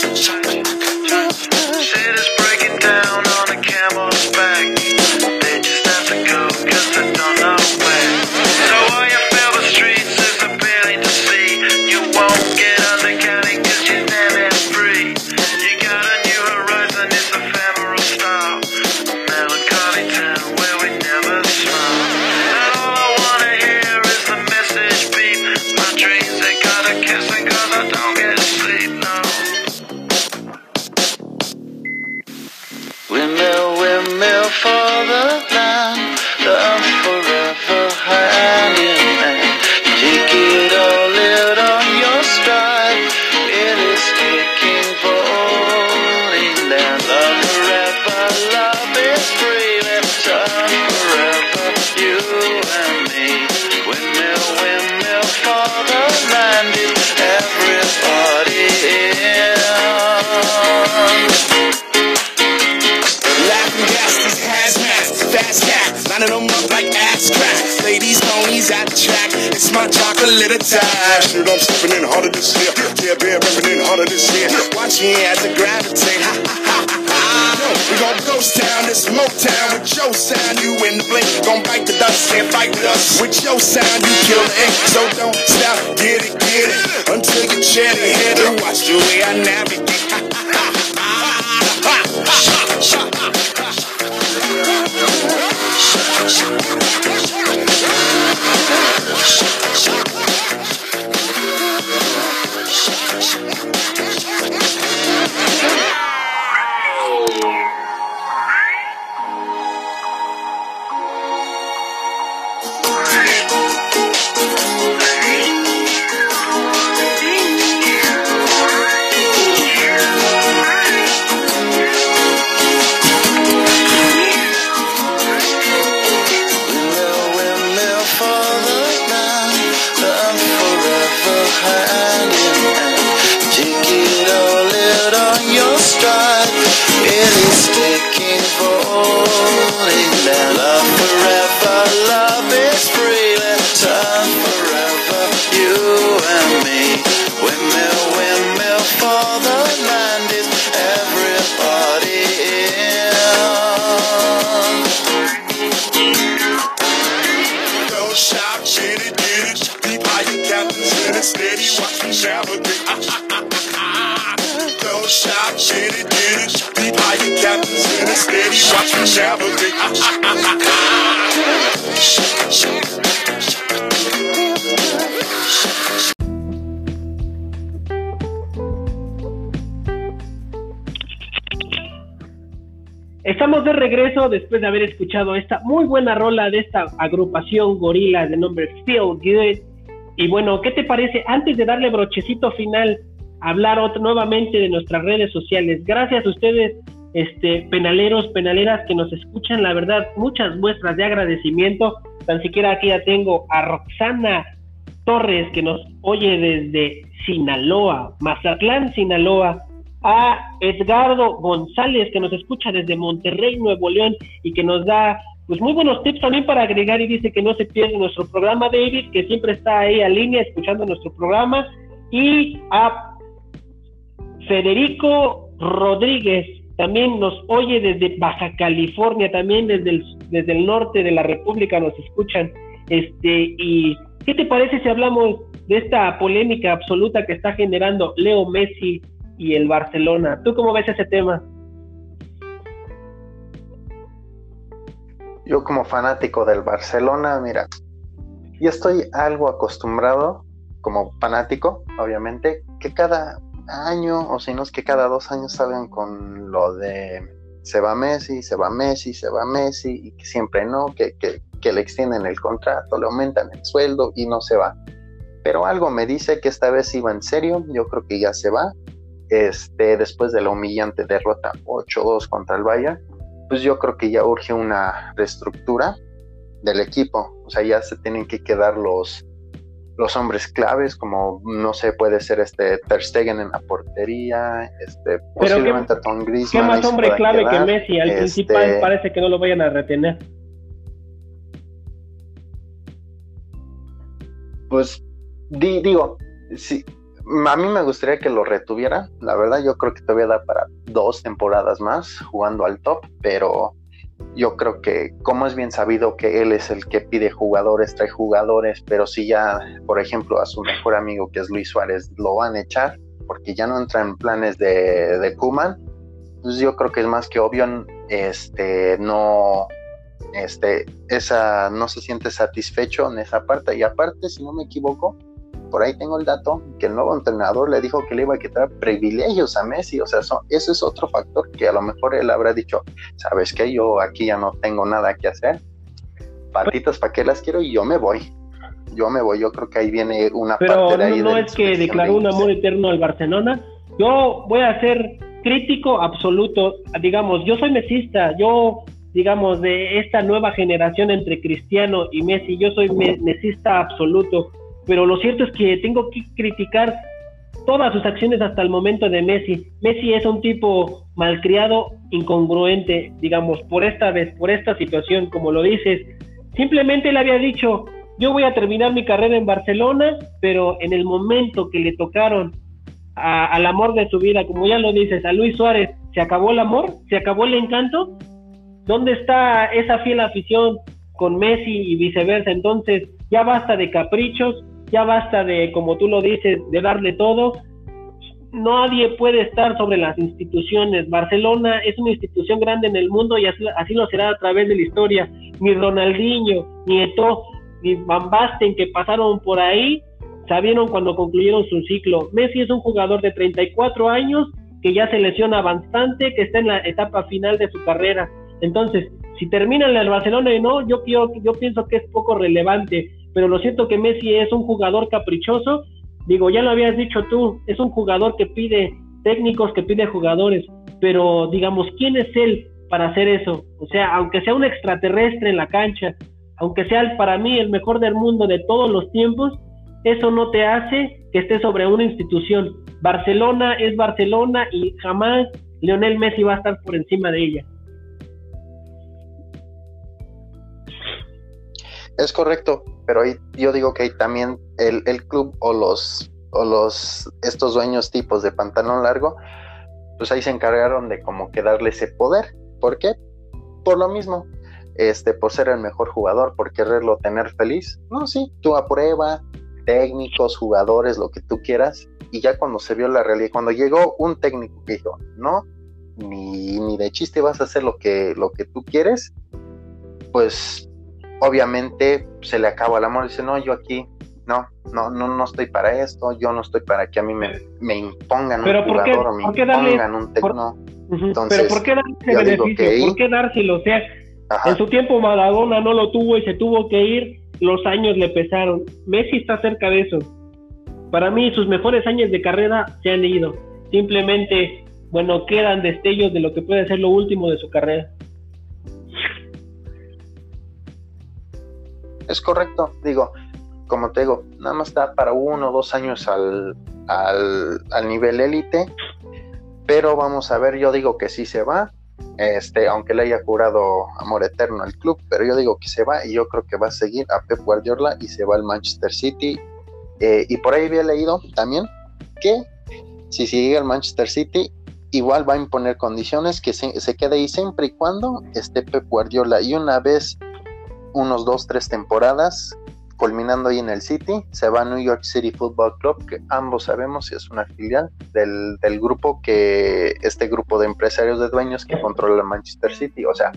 dust, can't fight with us. With your sound, you kill ink. So don't stop, get it, get it. Until you chat ahead and watch the way I navigate. De regreso después de haber escuchado esta muy buena rola de esta agrupación gorila de nombre Feel Good. Y bueno, ¿qué te parece? Antes de darle brochecito final, hablar otro, nuevamente de nuestras redes sociales. Gracias a ustedes, este, penaleros, penaleras que nos escuchan, la verdad, muchas muestras de agradecimiento. Tan siquiera aquí ya tengo a Roxana Torres que nos oye desde Sinaloa, Mazatlán, Sinaloa a Edgardo González, que nos escucha desde Monterrey, Nuevo León, y que nos da pues muy buenos tips también para agregar y dice que no se pierde nuestro programa, David, que siempre está ahí a línea escuchando nuestro programa, y a Federico Rodríguez, también nos oye desde Baja California, también desde el, desde el norte de la República nos escuchan. Este, y ¿qué te parece si hablamos de esta polémica absoluta que está generando Leo Messi y el Barcelona. ¿Tú cómo ves ese tema? Yo como fanático del Barcelona, mira, yo estoy algo acostumbrado como fanático, obviamente, que cada año, o si no es que cada dos años salgan con lo de se va Messi, se va Messi, se va Messi, y que siempre no, que, que, que le extienden el contrato, le aumentan el sueldo y no se va. Pero algo me dice que esta vez iba en serio, yo creo que ya se va. Este, después de la humillante derrota 8-2 contra el Bayern, pues yo creo que ya urge una reestructura del equipo. O sea, ya se tienen que quedar los, los hombres claves, como no sé, puede ser este Ter Stegen en la portería, este, posiblemente qué, Tom Griezmann. ¿Qué más hombre clave quedar? que Messi? Al este, principal parece que no lo vayan a retener. Pues di, digo, sí, a mí me gustaría que lo retuviera, la verdad yo creo que todavía da para dos temporadas más jugando al top, pero yo creo que como es bien sabido que él es el que pide jugadores, trae jugadores, pero si ya, por ejemplo, a su mejor amigo que es Luis Suárez lo van a echar porque ya no entra en planes de, de Kuman, pues yo creo que es más que obvio, este, no, este, esa, no se siente satisfecho en esa parte. Y aparte, si no me equivoco, por ahí tengo el dato que el nuevo entrenador le dijo que le iba a quitar privilegios a Messi, o sea, eso, ese es otro factor que a lo mejor él habrá dicho, sabes que yo aquí ya no tengo nada que hacer, patitas para qué las quiero y yo me voy, yo me voy, yo creo que ahí viene una Pero parte de ahí. no de es que declaró un amor eterno al Barcelona, yo voy a ser crítico absoluto, digamos, yo soy mesista, yo digamos de esta nueva generación entre Cristiano y Messi, yo soy me mesista absoluto, pero lo cierto es que tengo que criticar todas sus acciones hasta el momento de Messi. Messi es un tipo malcriado, incongruente, digamos, por esta vez, por esta situación, como lo dices. Simplemente le había dicho, yo voy a terminar mi carrera en Barcelona, pero en el momento que le tocaron al amor de su vida, como ya lo dices, a Luis Suárez, se acabó el amor, se acabó el encanto. ¿Dónde está esa fiel afición con Messi y viceversa? Entonces, ya basta de caprichos, ya basta de, como tú lo dices, de darle todo. Nadie puede estar sobre las instituciones. Barcelona es una institución grande en el mundo y así, lo será a través de la historia. Ni Ronaldinho, ni Eto'o, ni Van Basten que pasaron por ahí sabieron cuando concluyeron su ciclo. Messi es un jugador de 34 años que ya se lesiona bastante, que está en la etapa final de su carrera. Entonces, si termina en el Barcelona y no, yo, yo, yo pienso que es poco relevante, pero lo siento que Messi es un jugador caprichoso, digo, ya lo habías dicho tú, es un jugador que pide técnicos, que pide jugadores, pero digamos, ¿quién es él para hacer eso? O sea, aunque sea un extraterrestre en la cancha, aunque sea para mí el mejor del mundo de todos los tiempos, eso no te hace que esté sobre una institución. Barcelona es Barcelona y jamás Lionel Messi va a estar por encima de ella. Es correcto, pero yo digo que también el, el, club o los o los estos dueños tipos de pantalón largo, pues ahí se encargaron de como que darle ese poder. ¿Por qué? Por lo mismo, este, por ser el mejor jugador, por quererlo tener feliz. No, sí, tú aprueba, técnicos, jugadores, lo que tú quieras, y ya cuando se vio la realidad, cuando llegó un técnico que dijo, no, ni, ni de chiste vas a hacer lo que, lo que tú quieres, pues obviamente se le acaba el amor, dice, no, yo aquí, no, no, no, no estoy para esto, yo no estoy para que a mí me, me impongan un jugador o me impongan un técnico. Entonces, Pero ¿por qué darle ese beneficio? ¿Por qué dárselo? O sea, en su tiempo Maradona no lo tuvo y se tuvo que ir los años le pesaron. Messi está cerca de eso. Para mí sus mejores años de carrera se han ido. Simplemente, bueno, quedan destellos de lo que puede ser lo último de su carrera. Es correcto, digo, como te digo, nada más está para uno o dos años al, al, al nivel élite, pero vamos a ver, yo digo que sí se va, este, aunque le haya jurado amor eterno al club, pero yo digo que se va y yo creo que va a seguir a Pep Guardiola y se va al Manchester City. Eh, y por ahí había leído también que si sigue al Manchester City, igual va a imponer condiciones que se, se quede ahí siempre y cuando esté Pep Guardiola. Y una vez, unos dos, tres temporadas, culminando ahí en el City, se va a New York City Football Club, que ambos sabemos es una filial del, del grupo que, este grupo de empresarios de dueños que controla Manchester City, o sea,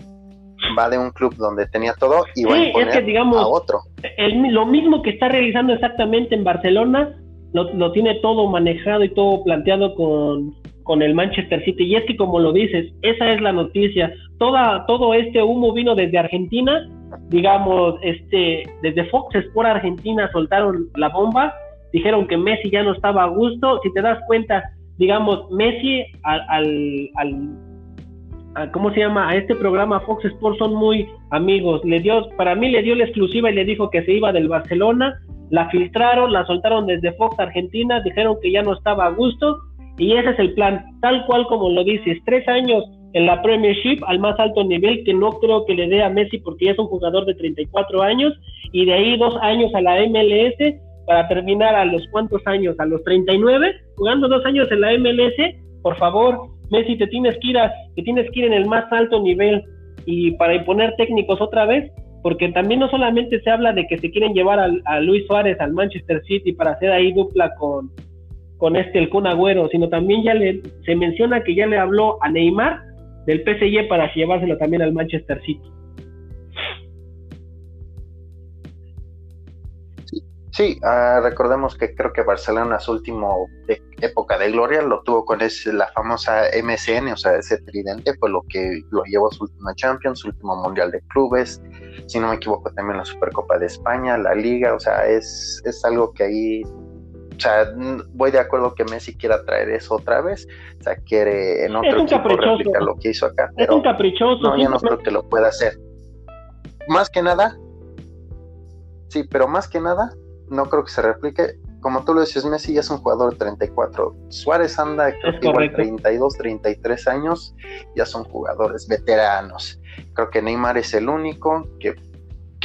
va de un club donde tenía todo y va a imponer a otro. lo mismo que está realizando exactamente en Barcelona, lo, lo, tiene todo manejado y todo planteado con, con el Manchester City. Y es que como lo dices, esa es la noticia. Toda, todo este humo vino desde Argentina. Digamos, este, desde Fox Sport Argentina soltaron la bomba, dijeron que Messi ya no estaba a gusto, si te das cuenta, digamos, Messi al, al, ¿cómo se llama? A este programa Fox Sport son muy amigos, le dio, para mí le dio la exclusiva y le dijo que se iba del Barcelona, la filtraron, la soltaron desde Fox Argentina, dijeron que ya no estaba a gusto, y ese es el plan, tal cual como lo dices, tres años en la Premiership al más alto nivel que no creo que le dé a Messi porque es un jugador de 34 años y de ahí dos años a la MLS para terminar a los cuantos años, a los 39, jugando dos años en la MLS, por favor, Messi te tienes que ir a, te tienes que ir en el más alto nivel y para imponer técnicos otra vez, porque también no solamente se habla de que se quieren llevar a, Luis Suárez al Manchester City para hacer ahí dupla con, con este el Kun Agüero, sino también ya le se menciona que ya le habló a Neymar del PSG para llevárselo también al Manchester City. Sí, uh, recordemos que creo que Barcelona su último época de gloria lo tuvo con ese, la famosa MSN, o sea, ese tridente fue lo que lo llevó a su última Champions, su último Mundial de Clubes, si no me equivoco también la Supercopa de España, la Liga, o sea, es, es algo que ahí o sea, voy de acuerdo que Messi quiera traer eso otra vez, o sea, quiere en otro equipo replicar lo que hizo acá. Pero es un caprichoso. No, yo no creo que lo pueda hacer. Más que nada, sí, pero más que nada, no creo que se replique. Como tú lo dices, Messi ya es un jugador de 34. Suárez anda, creo que igual 32, 33 años, ya son jugadores veteranos. Creo que Neymar es el único que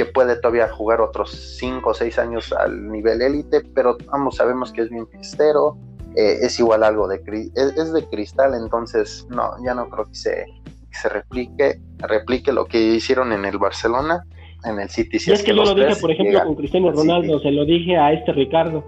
que puede todavía jugar otros 5 o 6 años al nivel élite, pero ambos sabemos que es bien pistero, eh, es igual algo de es, de cristal, entonces no, ya no creo que se, se replique, replique lo que hicieron en el Barcelona, en el City. Si es, que, yo lo dije, por ejemplo, con Cristiano Ronaldo, se lo dije a este Ricardo.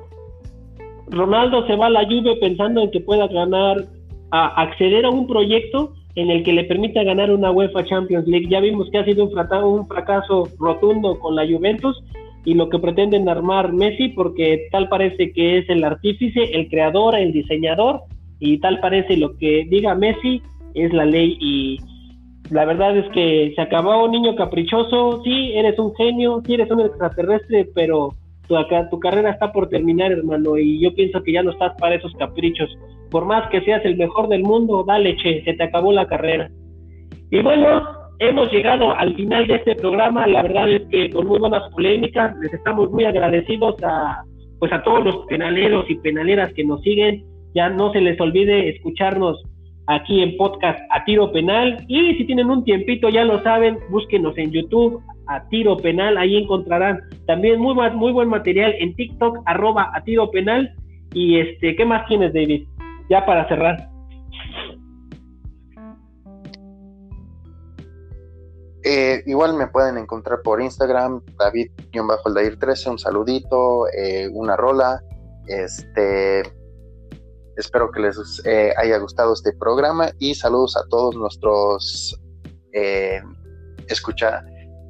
Ronaldo se va a la lluvia pensando en que pueda ganar, a acceder a un proyecto en el que le permita ganar una UEFA Champions League. Ya vimos que ha sido un fracaso rotundo con la Juventus y lo que pretenden armar Messi, porque tal parece que es el artífice, el creador, el diseñador, y tal parece lo que diga Messi es la ley. Y la verdad es que se acabó un niño caprichoso, sí, eres un genio, sí, eres un extraterrestre, pero tu, tu carrera está por terminar, hermano, y yo pienso que ya no estás para esos caprichos. Por más que seas el mejor del mundo, dale, che, se te acabó la carrera. Y bueno, hemos llegado al final de este programa. La verdad es que con muy buenas polémicas, les estamos muy agradecidos a pues a todos los penaleros y penaleras que nos siguen. Ya no se les olvide escucharnos aquí en podcast a tiro penal y si tienen un tiempito ya lo saben, búsquenos en YouTube a tiro penal, ahí encontrarán también muy muy buen material en TikTok arroba a tiro penal y este, ¿qué más tienes David? Ya para cerrar. Eh, igual me pueden encontrar por Instagram, David-Aldair13, un saludito, eh, una rola. Este, espero que les eh, haya gustado este programa y saludos a todos nuestros escucha,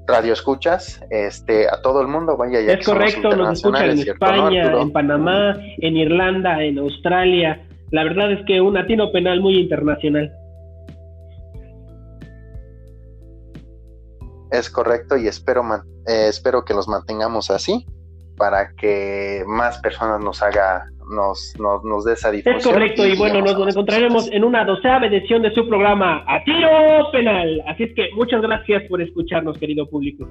radio escuchas, este, a todo el mundo, vaya ya. Es correcto, nos escuchan en España, en Panamá, en Irlanda, en Australia. La verdad es que un latino penal muy internacional. Es correcto y espero, eh, espero que los mantengamos así para que más personas nos haga, nos, nos, nos dé esa difusión. Es correcto y, bueno, nos encontraremos en una doceava edición de su programa A Tiro Penal. Así es que muchas gracias por escucharnos, querido público.